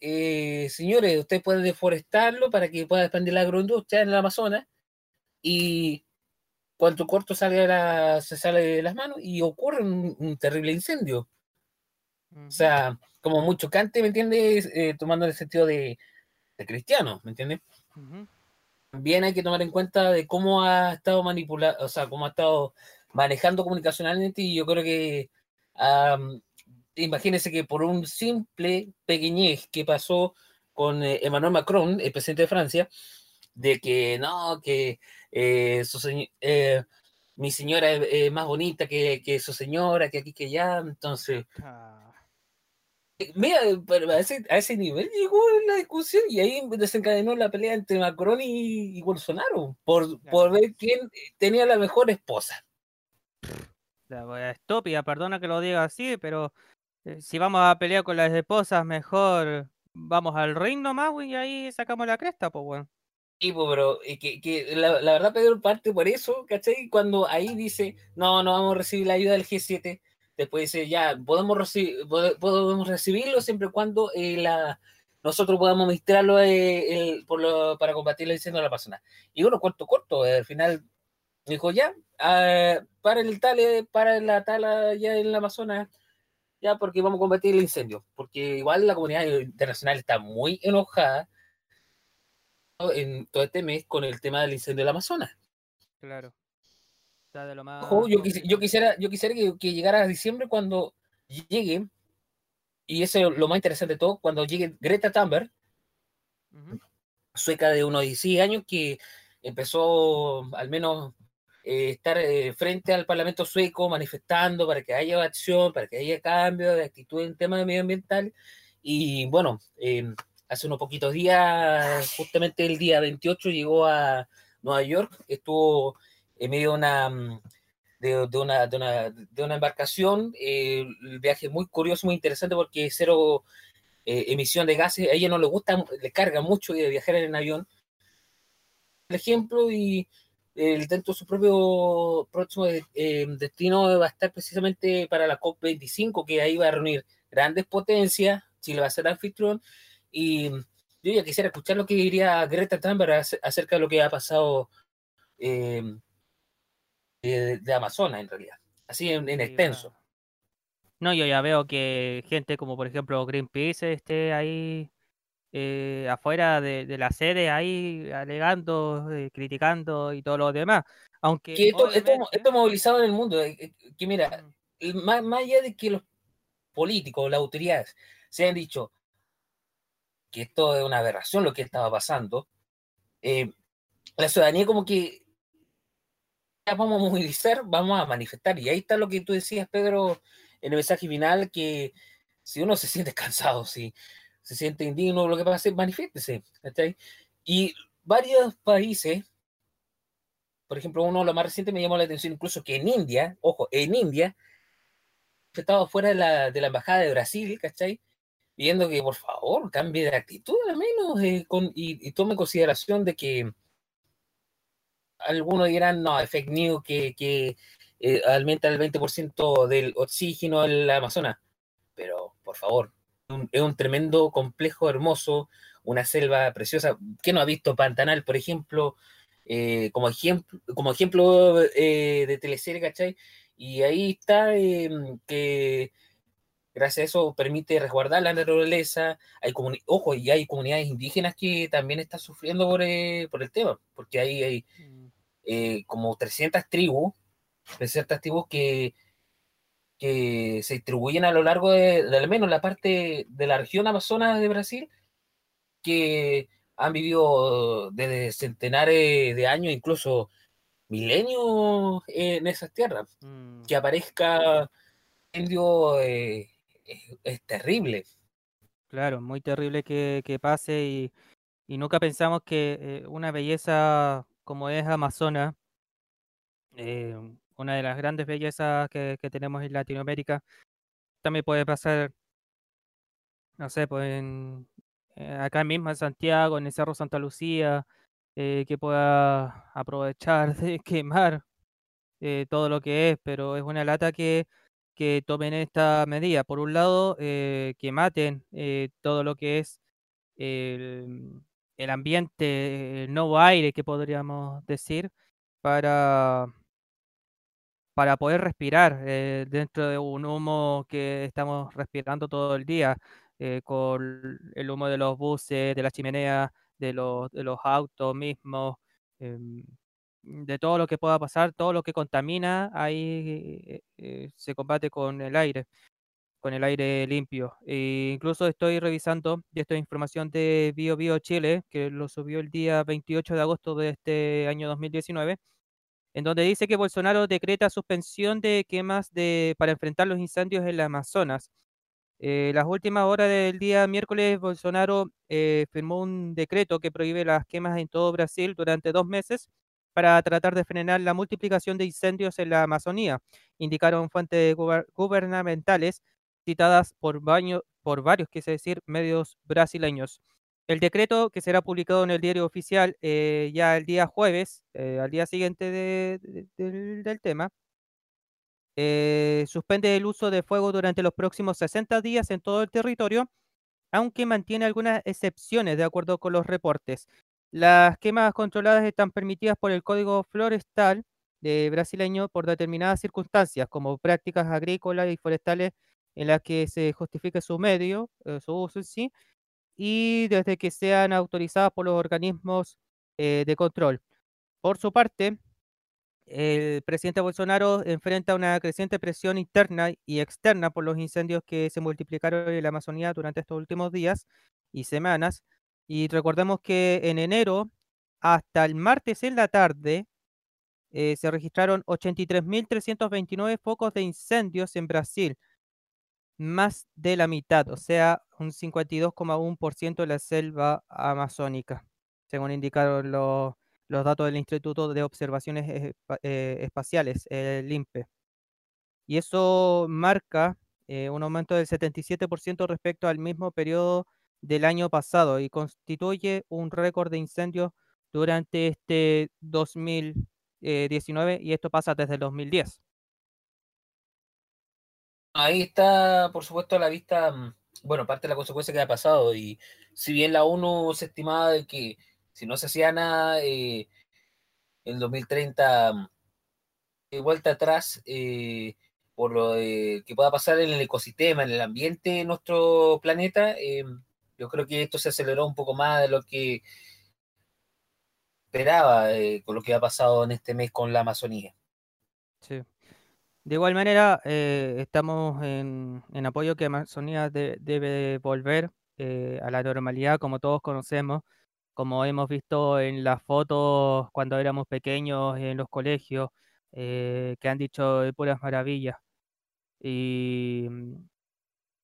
eh, señores, ustedes pueden deforestarlo para que pueda expandir la agroindustria en el Amazonas y cuanto corto sale de la- se sale de las manos y ocurre un, un terrible incendio. O sea, como muy chocante, ¿me entiendes? Eh, tomando el sentido de, de cristiano, ¿me entiendes? Ujú. También hay que tomar en cuenta de cómo ha estado manipulando, o sea, cómo ha estado manejando comunicacionalmente y yo creo que am, imagínense que por un simple pequeñez que pasó con eh, Emmanuel Macron, el presidente de Francia, de que no, que eh, su señ- eh, mi señora es, es más bonita que, que su señora, que aquí, que allá, entonces Ah, Mira, pero a ese, a ese nivel llegó la discusión y ahí desencadenó la pelea entre Macron y, y Bolsonaro por, por ver quién tenía la mejor esposa. la estúpida, perdona que lo diga así, pero eh, si vamos a pelear con las esposas, mejor vamos al ring nomás, güey, y ahí sacamos la cresta, pues, weón. Pues, pero eh, que, que la, la verdad Pedro parte por eso, ¿cachai? Cuando ahí dice, no, no vamos a recibir la ayuda del G7, después dice, ya, podemos, reci- pode- podemos recibirlo siempre y cuando eh, la, nosotros podamos administrarlo eh, el- por lo- para combatir el incendio de la persona. Y bueno, corto, corto, eh, al final dijo, ya, ah, para el tale, para la tala ya en la Amazonas, ya porque vamos a combatir el incendio, porque igual la comunidad internacional está muy enojada en todo este mes con el tema del incendio del Amazonas. Claro. Está de lo más. Ojo, yo, quisi- yo quisiera, yo quisiera que, que llegara a diciembre cuando llegue, y eso es lo más interesante de todo, cuando llegue Greta Thunberg, sueca de unos 16 años, que empezó al menos eh, estar eh, frente al Parlamento sueco manifestando para que haya acción, para que haya cambio de actitud en temas medioambiental. Y bueno, eh, hace unos poquitos días, justamente el día 28, llegó a Nueva York, estuvo en medio de una, mm, de, de una, de, una, de una embarcación, eh, el viaje muy curioso, muy interesante porque cero eh, emisión de gases, a ella no le gusta, le carga mucho de viajar en avión. El ejemplo y el, dentro de su propio próximo eh, destino va a estar precisamente para la COP25, que ahí va a reunir grandes potencias, Chile va a ser anfitrión, y yo ya quisiera escuchar lo que diría Greta Thunberg acerca de lo que ha pasado eh, de, de, Amazonas, en realidad, así en, en extenso. No, yo ya veo que gente como por ejemplo Greenpeace esté ahí eh, afuera de, de, la sede, ahí alegando, eh, criticando y todo lo demás. Aunque que esto, esto, esto, movilizado en el mundo, eh, que mira, más, más, allá de que los políticos, las autoridades se han dicho que esto es una aberración lo que estaba pasando, eh, la ciudadanía como que vamos a movilizar, vamos a manifestar. Y ahí está lo que tú decías, Pedro, en el mensaje final, que si uno se siente cansado, si se siente indigno, lo que pasa es manifiéstese. ¿sí? Y varios países, por ejemplo, uno lo más reciente me llamó la atención incluso que en India, ojo, en India, estaba fuera de la, de la embajada de Brasil, ¿cachai? Viendo que por favor cambie de actitud al menos eh, y, tome consideración de que algunos dirán, no, es fake news que, que eh, aumenta el 20% del oxígeno en la Amazonas. Pero, por favor, es un tremendo complejo hermoso, una selva preciosa. ¿Qué no ha visto Pantanal, por ejemplo? Eh, como ejemplo, como ejemplo de teleserie, ¿cachai? Y ahí está que gracias a eso permite resguardar la naturaleza. Hay ojo, y hay comunidades indígenas que también están sufriendo por, por el tema, porque ahí hay eh, como 300 tribus, 300 tribus que, que se distribuyen a lo largo de, de, al menos la parte de la región amazona de Brasil, que han vivido desde centenares de años, incluso milenios en esas tierras. Mm. Que aparezca indio eh, es, terrible. Claro, muy terrible que, que pase y, y, nunca pensamos que eh, una belleza como es Amazonas, eh, una de las grandes bellezas que, que, tenemos en Latinoamérica, también puede pasar, no sé, pues en, eh, acá mismo en Santiago, en el Cerro Santa Lucía, que pueda aprovechar de quemar todo lo que es, pero es una lata que, que tomen esta medida. Por un lado, que maten todo lo que es el ambiente, el nuevo aire que podríamos decir, para, para poder respirar eh, dentro de un humo que estamos respirando todo el día, eh, con el humo de los buses, de la chimenea, de los, de los autos mismos, eh, de todo lo que pueda pasar, todo lo que contamina, ahí eh, se combate con el aire con el aire limpio. E incluso estoy revisando, y esto es información de Bio Bio Chile, que lo subió el día 28 de agosto de este año 2019, en donde dice que Bolsonaro decreta suspensión de quemas de, para enfrentar los incendios en el Amazonas. Eh, las últimas horas del día miércoles, Bolsonaro eh, firmó un decreto que prohíbe las quemas en todo Brasil durante dos meses para tratar de frenar la multiplicación de incendios en la Amazonía, indicaron fuentes gubernamentales citadas por, baño, por varios, medios brasileños. El decreto, que será publicado en el diario oficial eh, ya el día jueves, eh, al día siguiente de, de, de, del tema, eh, suspende el uso de fuego durante los próximos 60 días en todo el territorio, aunque mantiene algunas excepciones de acuerdo con los reportes. Las quemas controladas están permitidas por el Código Florestal de brasileño por determinadas circunstancias, como prácticas agrícolas y forestales en la que se justifique su medio, eh, su uso en sí, y desde que sean autorizadas por los organismos eh, de control. Por su parte, el presidente Bolsonaro enfrenta una creciente presión interna y externa por los incendios que se multiplicaron en la Amazonía durante estos últimos días y semanas. Y recordemos que en enero, hasta el martes en la tarde, eh, se registraron 83.329 focos de incendios en Brasil, más de la mitad, o sea, un 52,1% de la selva amazónica, según indicaron los, los datos del Instituto de Observaciones eh, Espaciales, el INPE. Y eso marca eh, un aumento del 77% respecto al mismo periodo del año pasado y constituye un récord de incendios durante este 2019 y esto pasa desde el 2010. Ahí está, por supuesto, a la vista, mm, bueno, parte de la consecuencia que ha pasado. Y si bien la ONU se estimaba de que si no se hacía nada, eh, en 2030, mm, vuelta atrás, eh, por lo de- que pueda pasar en el ecosistema, en el ambiente de nuestro planeta, eh, yo creo que esto se aceleró un poco más de lo que esperaba eh, con lo que ha pasado en este mes con la Amazonía. Sí. De igual manera, eh, estamos en, en apoyo que Amazonía de- debe volver eh, a la normalidad como todos conocemos, como hemos visto en las fotos cuando éramos pequeños en los colegios, eh, que han dicho de puras maravillas. Y,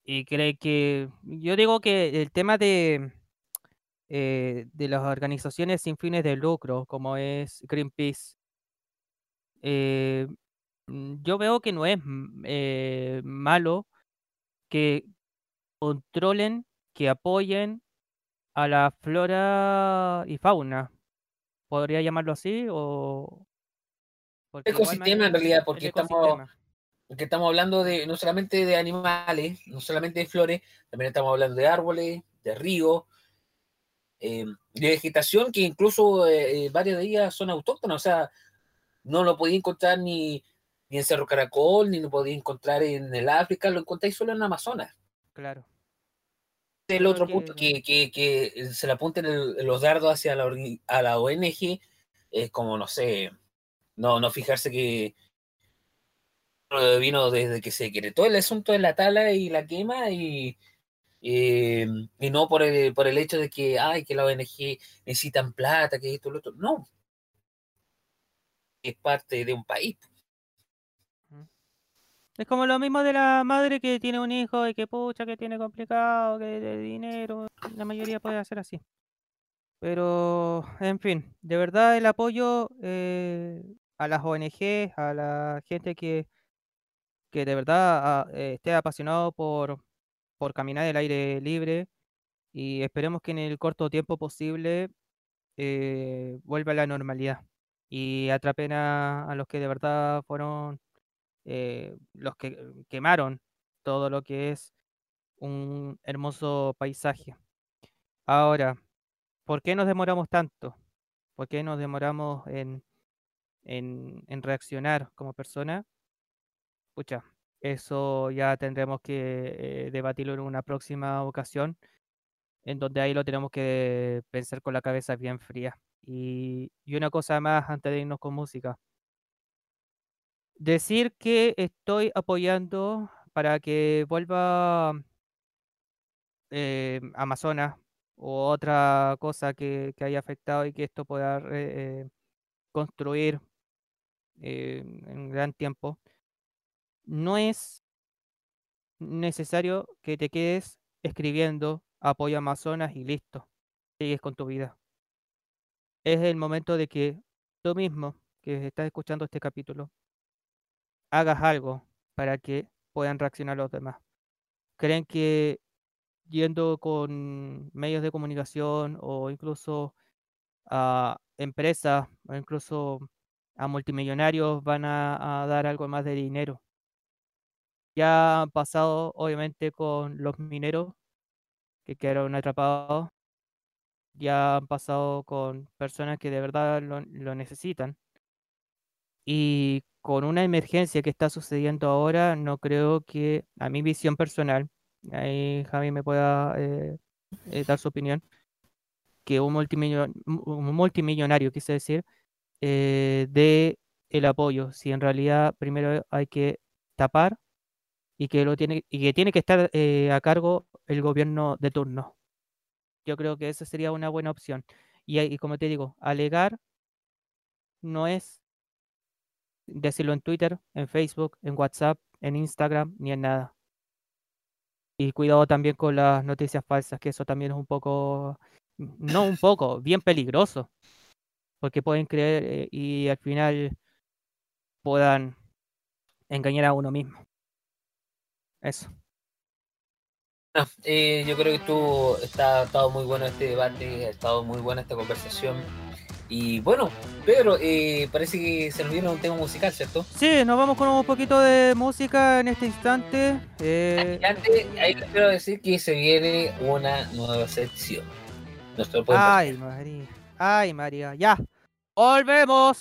y creo que, yo digo que el tema de, eh, de las organizaciones sin fines de lucro, como es Greenpeace, eh, mm, yo veo que no es mm, eh, malo que controlen, que apoyen a la flora y fauna. ¿Podría llamarlo así? O... porque Ecosistema en realidad, porque estamos, porque estamos hablando de no solamente de animales, no solamente de flores, también estamos hablando de árboles, de ríos, eh, de vegetación que incluso eh, eh, varias de ellas son autóctonas, o sea, no lo podía encontrar ni, ni en Cerro Caracol, ni lo podía encontrar en el África, lo encontráis solo en Amazonas. Claro. el Creo otro que- punto que, que, que se le apunten el- los dardos hacia la, a la ONG es como, no sé, no, no fijarse que eh, vino desde que se decretó el asunto de la tala y la quema y, eh, y no por el, por el hecho de que, ay, que la ONG necesitan plata, que esto, lo otro. No. Es parte de un país. Es como lo mismo de la madre que tiene un hijo y que pucha, que tiene complicado, que de dinero. La mayoría puede hacer así. Pero, en fin, de verdad el apoyo eh, a las ONG, a la gente que, que de verdad ah, eh, esté apasionado por, por caminar el aire libre y esperemos que en el corto tiempo posible eh, vuelva a la normalidad y atrapen a, a los que de verdad fueron eh, los que quemaron todo lo que es un hermoso paisaje. Ahora, ¿por qué nos demoramos tanto? ¿Por qué nos demoramos en, en, en reaccionar como persona? Pucha, eso ya tendremos que eh, debatirlo en una próxima ocasión, en donde ahí lo tenemos que pensar con la cabeza bien fría. Y, una cosa más antes de irnos con música. Decir que estoy apoyando para que vuelva eh, Amazonas o otra cosa que, haya afectado y que esto pueda eh, construir eh, en gran tiempo, no es necesario que te quedes escribiendo apoyo a Amazonas y listo, sigues con tu vida. Es el momento de que tú mismo, que estás escuchando este capítulo, hagas algo para que puedan reaccionar los demás. ¿Creen que yendo con medios de comunicación o incluso a empresas o incluso a multimillonarios van a, a dar algo más de dinero? Ya han pasado obviamente con los mineros que quedaron atrapados, ya han pasado con personas que de verdad lo, necesitan. Y con una emergencia que está sucediendo ahora, no creo que, a mi visión personal, ahí Javi me pueda eh, eh, dar su opinión, que un, multimillo- un multimillonario, quise decir, eh, dé el apoyo, si en realidad primero hay que tapar y que, lo tiene, y que tiene que estar eh, a cargo el gobierno de turno. Yo creo que esa sería una buena opción. Y, y como te digo, alegar no es decirlo en Twitter, en Facebook, en WhatsApp, en Instagram, ni en nada. Y cuidado también con las noticias falsas, que eso también es un poco, no un poco, bien peligroso, porque pueden creer eh, y al final puedan engañar a uno mismo. Eso. No, eh, yo creo que estuvo, está, estado muy bueno este debate, ha estado muy buena esta conversación. Y bueno, Pedro, eh, parece que se nos viene un tema musical, ¿cierto? Sí, nos vamos con un poquito de música en este instante. Eh, antes, ahí quiero decir que se viene una nueva sección. Ay, María. Ay, María. Ya. Volvemos.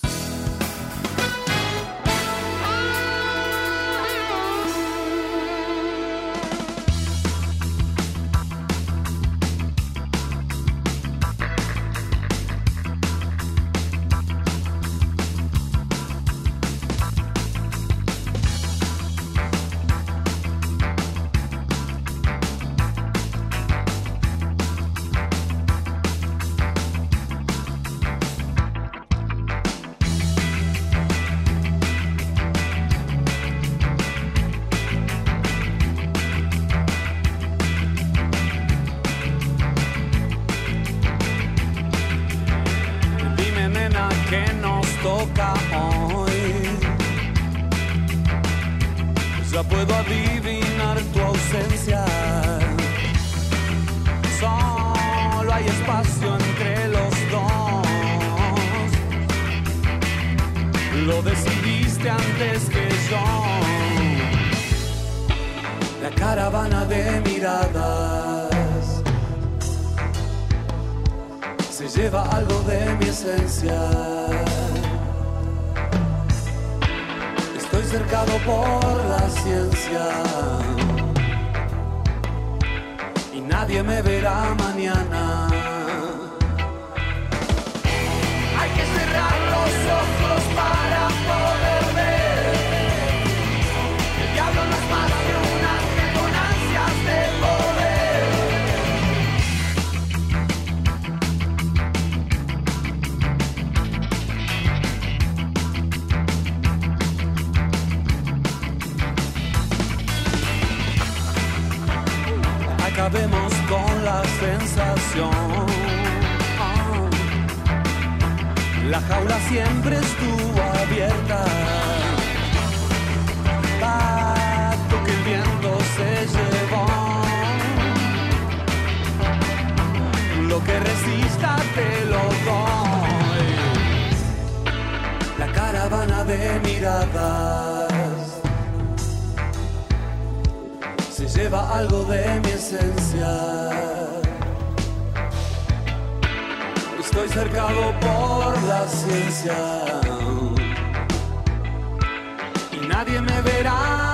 Acabemos con la sensación. La jaula siempre estuvo abierta. Pato que el viento se llevó. Lo que resista te lo doy. La caravana de miradas lleva algo de mi esencia. Estoy cercado por la ciencia y nadie me verá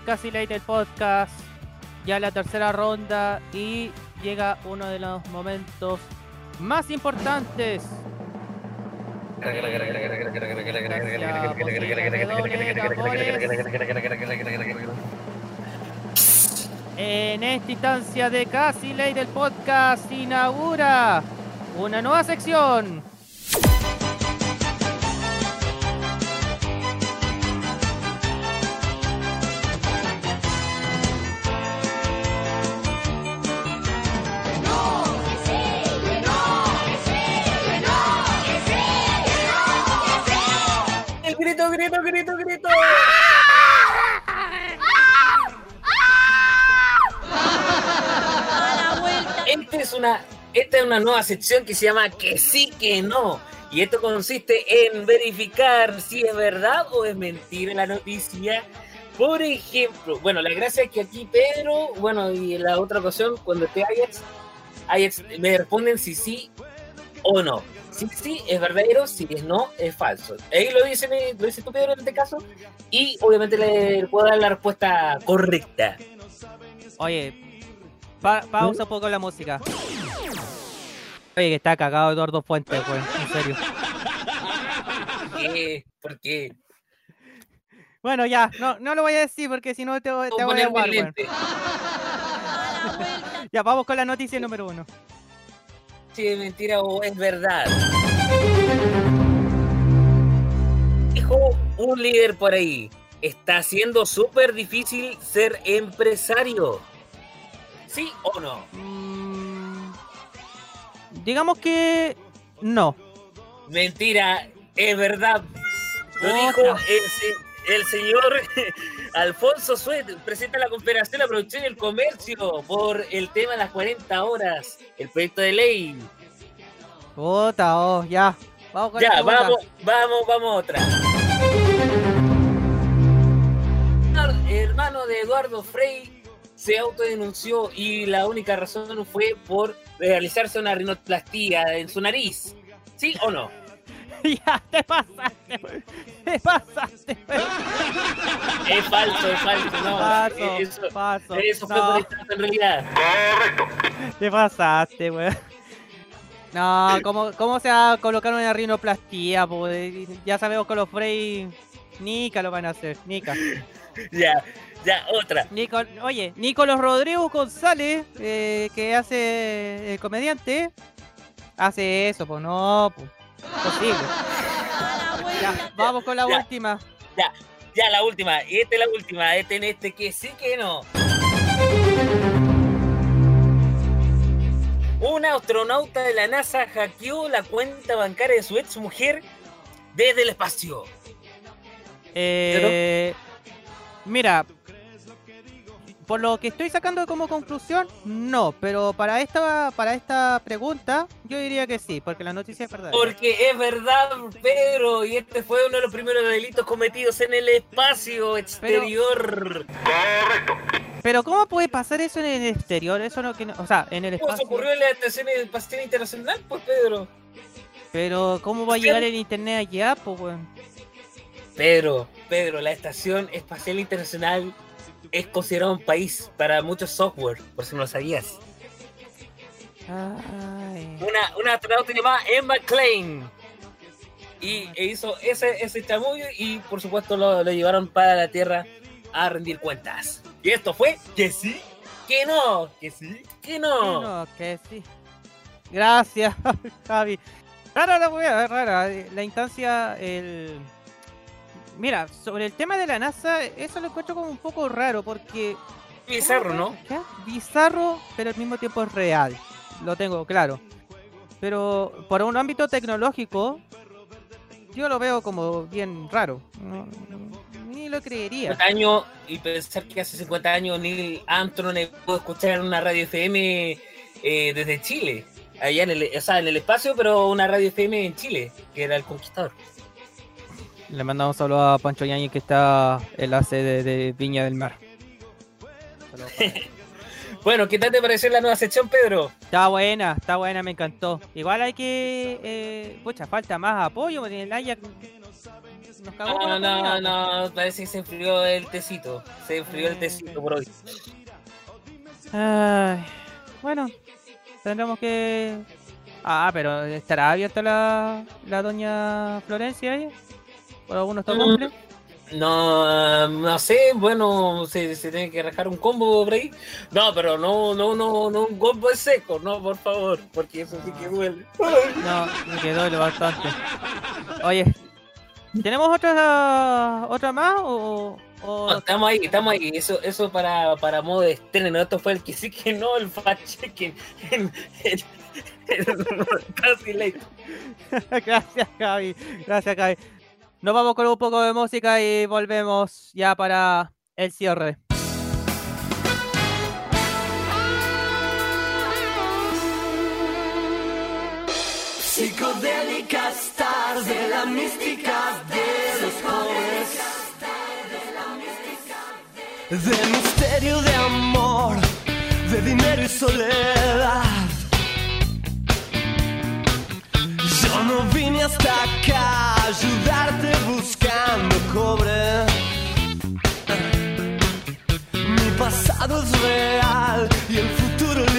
es casi late el podcast. Ya la tercera ronda y llega uno de los momentos más importantes En esta instancia de Casi Ley del Podcast inaugura una nueva sección. Grito, grito, grito, grito. Esta es una, esta es una nueva sección que se llama Que sí, que no. Y esto consiste en verificar si es verdad o es mentira la noticia. Por ejemplo, bueno, la gracia es que aquí Pedro, bueno, y en la otra ocasión, cuando esté Ajax, Ajax me responden si sí o no. Si sí es verdadero, si es no es falso. Ahí lo dice, lo dice tú, Pedro, en este caso. Y obviamente le puedo dar la respuesta correcta. Oye, pa- pausa un poco la música. Oye, que está cagado Eduardo Fuentes, weón. En serio. ¿Qué? ¿Por qué? Bueno, ya, no, no lo voy a decir porque si no te, voy- te Puedo voy a llamar. Ya, vamos con la noticia número uno. Si es mentira o es verdad. Dijo un líder por ahí. Está siendo súper difícil ser empresario. ¿Sí o no? Mm, digamos que no. Mentira, es verdad. Lo dijo el señor Alfonso Suet, presidente de la Confederación de la Producción y el Comercio, por el tema de las 40 horas, el proyecto de ley. Puta, oh, ya. Vamos con Ya, vamos, vamos, vamos a otra. Hermano de Eduardo Frei se autodenunció y la única razón fue por realizarse una rinoplastía en su nariz. ¿Sí o no? Ya, te pasaste. weón. Te pasaste. weón. Es falso, es falso, no. Paso, eso, paso. eso fue No. por en realidad. Te pasaste, weón. No, ¿cómo, ¿cómo se va a colocar una rinoplastía? po? Eh, Ya sabemos que los Frey Nica lo van a hacer, Nica. Ya, ya, otra. Nico, oye, Nicolás Rodrigo González, eh, que hace el comediante, hace eso, pues no, pues. Posible. Ya, vamos con la Ya. última. Ya, ya la última. Y esta es la última. Este en este que sí que no. Un astronauta de la NASA hackeó la cuenta bancaria de su ex mujer desde el espacio. Eh, mira, por lo que estoy sacando como conclusión, no, pero para esta para esta pregunta yo diría que sí, porque la noticia es verdad. Porque es verdad, Pedro, y este fue uno de los primeros delitos cometidos en el espacio exterior. Pero ¿cómo puede pasar eso en el exterior? Eso no que no- o sea, en el Pues espacio. ocurrió en la Estación Espacial Internacional, pues, Pedro. Pero ¿cómo va a llegar el internet allá, pues weón? Pedro, Pedro, la Estación Espacial Internacional es considerado un país para muchos software, por si no lo sabías. Ay. Una, una astronauta llamada Emma Klein. Y e hizo ese, ese chamullo y por supuesto lo, lo llevaron para la Tierra a rendir cuentas. Y esto fue que sí, que no, que sí, que no. No, que sí. Gracias, Javi. Rara la wea, rara. eh, La instancia, el. Mira, sobre el tema de la NASA, eso lo encuentro como un poco raro porque. Bizarro, ¿no? ¿Qué? Bizarro, pero al mismo tiempo es real. Lo tengo claro. Pero por un ámbito tecnológico, yo lo veo como bien raro. No- ni lo creería. 50 años y pensar que hace 50 años Neil Armstrong pudo escuchar una radio FM eh, desde Chile, allá en el, o sea, en el espacio, pero una radio FM en Chile, que era el Conquistador. Le mandamos solo a Pancho Yañez que está en la sede de Viña del Mar. Bueno, ¿qué tal te pareció la nueva sección, Pedro? Está buena, está buena, me encantó. Igual hay que. Eh, pucha, falta más apoyo porque el Ajax nos cagó con No, no, no, parece que se enfrió el tecito. Se enfrió el tecito por hoy. Ay, bueno, tendremos que Ah, pero ¿estará abierta la, la doña Florencia ahí? ¿Por algunos Mm. cumple? No, no sé, bueno, se, se tiene que rajar un combo por ahí. No, pero no, no, no, no un combo es seco, no, por favor, porque eso sí que duele. No, me quedó lo bastante. Oye, ¿tenemos otra otra más o, o- No, estamos ahí, estamos ahí. Eso, eso para, para modo de estreno. Esto fue el que sí que no, el fact checking. Casi late. Gracias, Javi. Gracias, Javi. Nos vamos con un poco de música y volvemos ya para el cierre. Psicodélicas tarde, la mística de los jóvenes. De misterio de amor, de dinero y soledad. Yo no vine hasta acá a ayudarte buscando cobre. Mi pasado es real y el futuro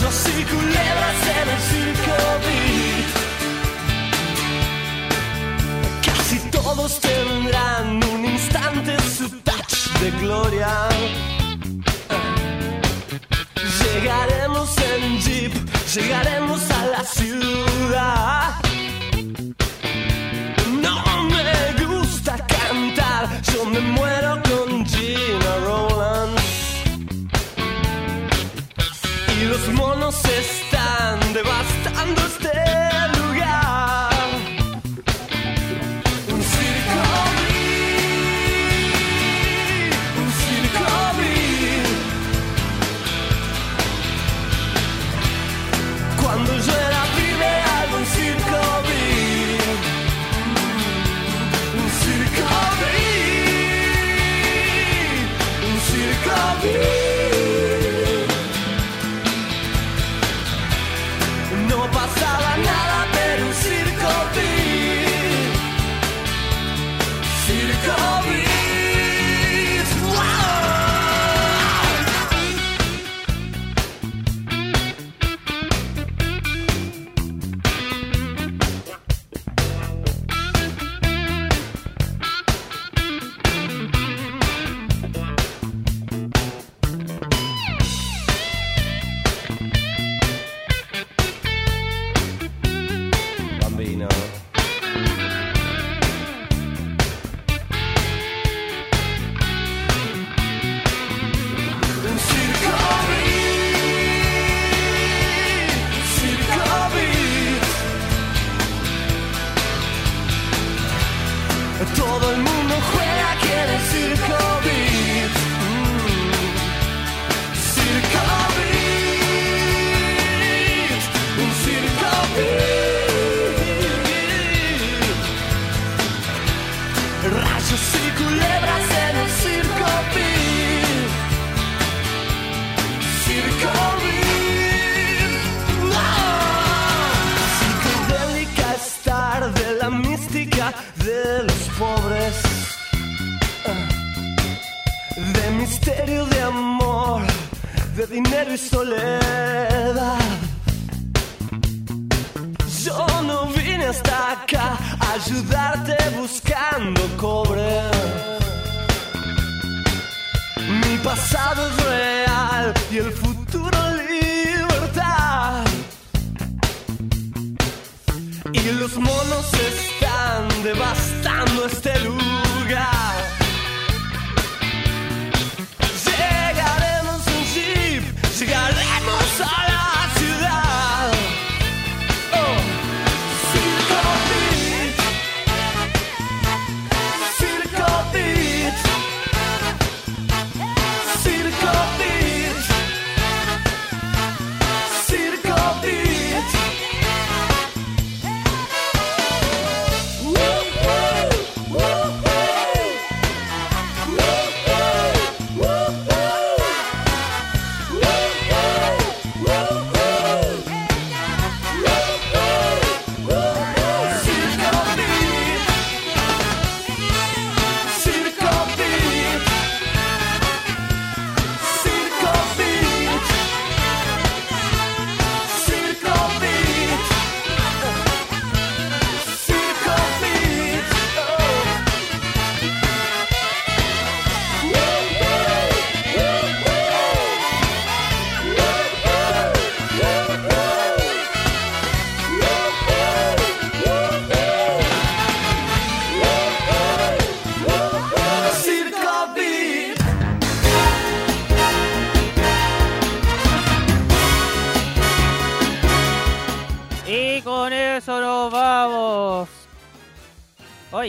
Rayos y culebras en el Circo Beat. Casi todos tendrán un instante su touch de gloria. Llegaremos en jeep, llegaremos a la ciudad. No me gusta cantar, yo me muero los monos misterio de amor, de dinero y soledad. Yo no vine hasta acá a ayudarte buscando cobre. Mi pasado es real y el futuro libertad. Y los monos están devastando este lugar.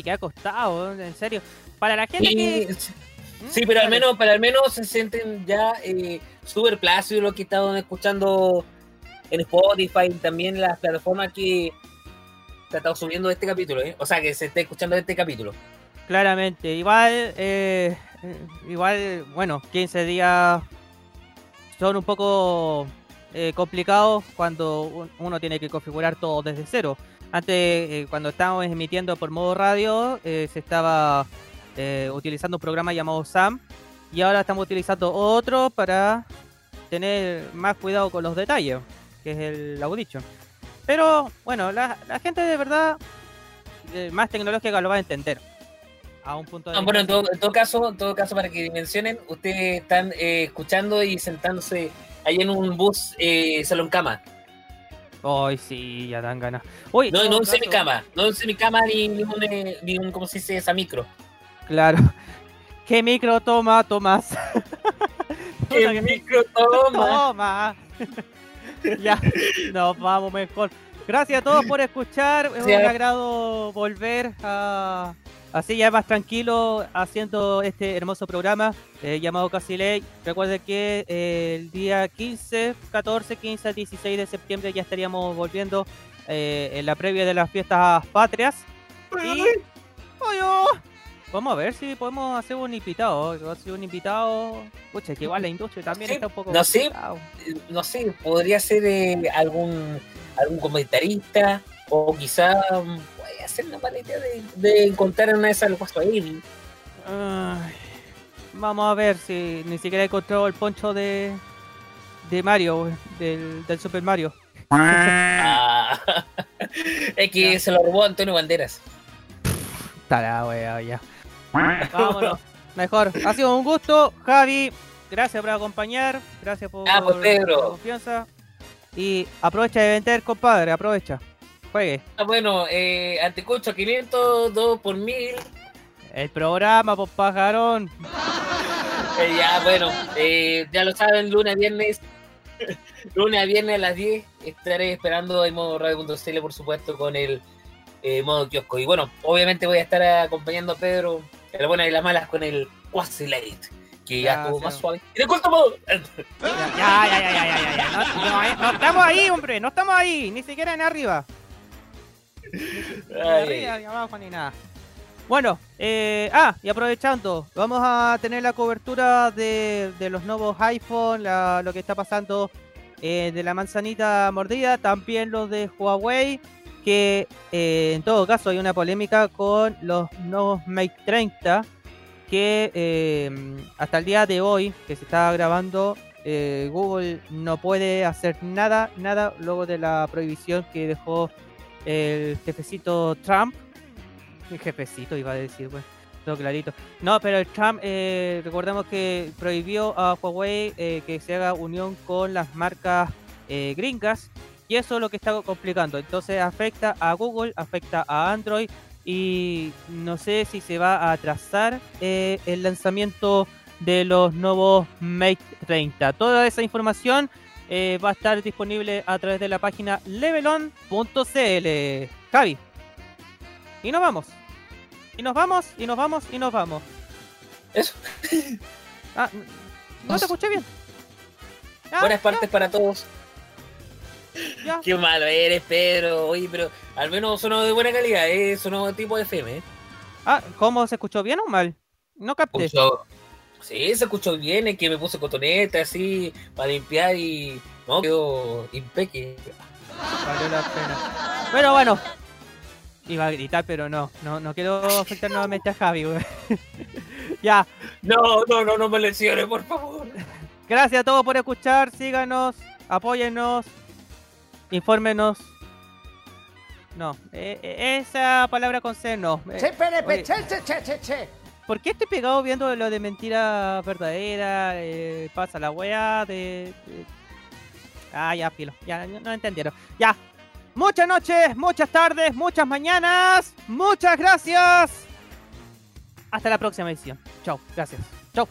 Oye, que ha costado, en serio. Para la gente Sí, que. sí, ¿Mm? sí, pero al menos, pero al menos se sienten ya eh, súper plácidos lo que estaban escuchando en Spotify y también las plataformas que se ha estado subiendo este capítulo, ¿eh? O sea, que se está escuchando este capítulo. Claramente, igual, eh, igual, bueno, 15 días son un poco eh, complicados cuando un- uno tiene que configurar todo desde cero. Antes, eh, cuando estábamos emitiendo por modo radio, eh, se estaba eh, utilizando un programa llamado SAM y ahora estamos utilizando otro para tener más cuidado con los detalles, que es el Audition. Pero bueno, la, la gente de verdad más tecnológica lo va a entender. A un punto de bueno, en todo, en todo caso, en todo caso, para que dimensionen, ustedes están eh, escuchando y sentándose ahí en un bus eh, salón cama. Ay, sí, ya dan ganas. Uy, No, no todo un semicama, no un semicama ni, ni un, eh, ni un, ¿cómo se dice? Esa micro. Claro. ¿Qué micro toma, Tomás? ¿Qué micro toma? Toma. ya, nos vamos mejor. Gracias a todos por escuchar. Es un agrado volver a. Así ya más tranquilo haciendo este hermoso programa eh, llamado Casi Ley. Recuerden que eh, el día 15, 14, 15, 16 de septiembre ya estaríamos volviendo eh, en la previa de las fiestas patrias. Y. Vamos a ver si podemos hacer un invitado. Ser un invitado. Pucha, que igual la industria también Sí, está un poco. no sé. No sé, podría ser eh, algún, algún comentarista o quizá ser una mala idea de, de encontrar en una de esas guaso ahí. Ay, vamos a ver si ni siquiera he encontrado el poncho de, de Mario, del, del Super Mario. Ah, es que se lo robó Antonio Banderas. Está la wea ya. Vámonos. Mejor. Ha sido un gusto, Javi. Gracias por acompañar. Gracias por Ah, pues, Pedro. la confianza. Y aprovecha de vender, compadre. Aprovecha. Juegue. Ah, bueno, eh, anticucho 500, 2 por 1000. El programa, por pajarón. Eh, ya, bueno, eh, ya lo saben, lunes a viernes. lunes a viernes a las 10 estaré esperando en modo radio.cl, por supuesto, con el eh, modo kiosco. Y bueno, obviamente voy a estar acompañando a Pedro, en las buenas y las malas, con el Quasi Late, que ya estuvo Gracias. más suave. Y de corto modo. Ya, ya, ya, ya, ya, ya, ya. No, no, no estamos ahí, hombre. No estamos ahí. Ni siquiera en arriba. Ni Ay, arriba, ni abajo, ni nada. Bueno, eh, ah, y aprovechando, vamos a tener la cobertura de, de los nuevos iPhone, la- lo que está pasando eh, de la manzanita mordida, también los de Huawei, que eh, en todo caso hay una polémica con los nuevos Mate 30, que hasta el día de hoy, que se está grabando, Google no puede hacer nada, nada luego de la prohibición que dejó el jefecito Trump. El jefecito iba a decir, bueno, todo clarito. No, pero el Trump, eh, recordemos que prohibió a Huawei eh, que se haga unión con las marcas eh, gringas y eso es lo que está complicando. Entonces afecta a Google, afecta a Android y no sé si se va a atrasar eh, el lanzamiento de los nuevos Mate 30. Toda esa información eh, va a estar disponible a través de la página levelon.cl. Javi. Y nos vamos. Y nos vamos, y nos vamos, y nos vamos. Eso. Ah, no te escuché bien. Ah, Buenas partes para todos. ya. Qué malo eres, Pedro. Oye, pero al menos sonó de buena calidad, ¿eh? Sonó tipo FM, ¿eh? Ah, ¿cómo se escuchó bien o mal? No capté. Escuchó- Sí, se escuchó bien, es que me puse cotoneta así para limpiar y no quedó impeque. Valió la pena. Pero bueno. Iba a gritar, pero no. No, no quiero afectar nuevamente a Javi, güey. ya. No, no, no, no me lesiones, por favor. Gracias a todos por escuchar. Síganos, apóyennos, infórmenos. No, eh, eh, esa palabra con C no. Eh, Che, pere, che, che, che, che. ¿Por qué estoy pegado viendo lo de mentira verdadera? eh, pasa la weá de, Ah, ya, filo. Ya, no entendieron. Ya. Muchas noches, muchas tardes, muchas mañanas. Muchas gracias. Hasta la próxima edición. Chau. Gracias. Chau.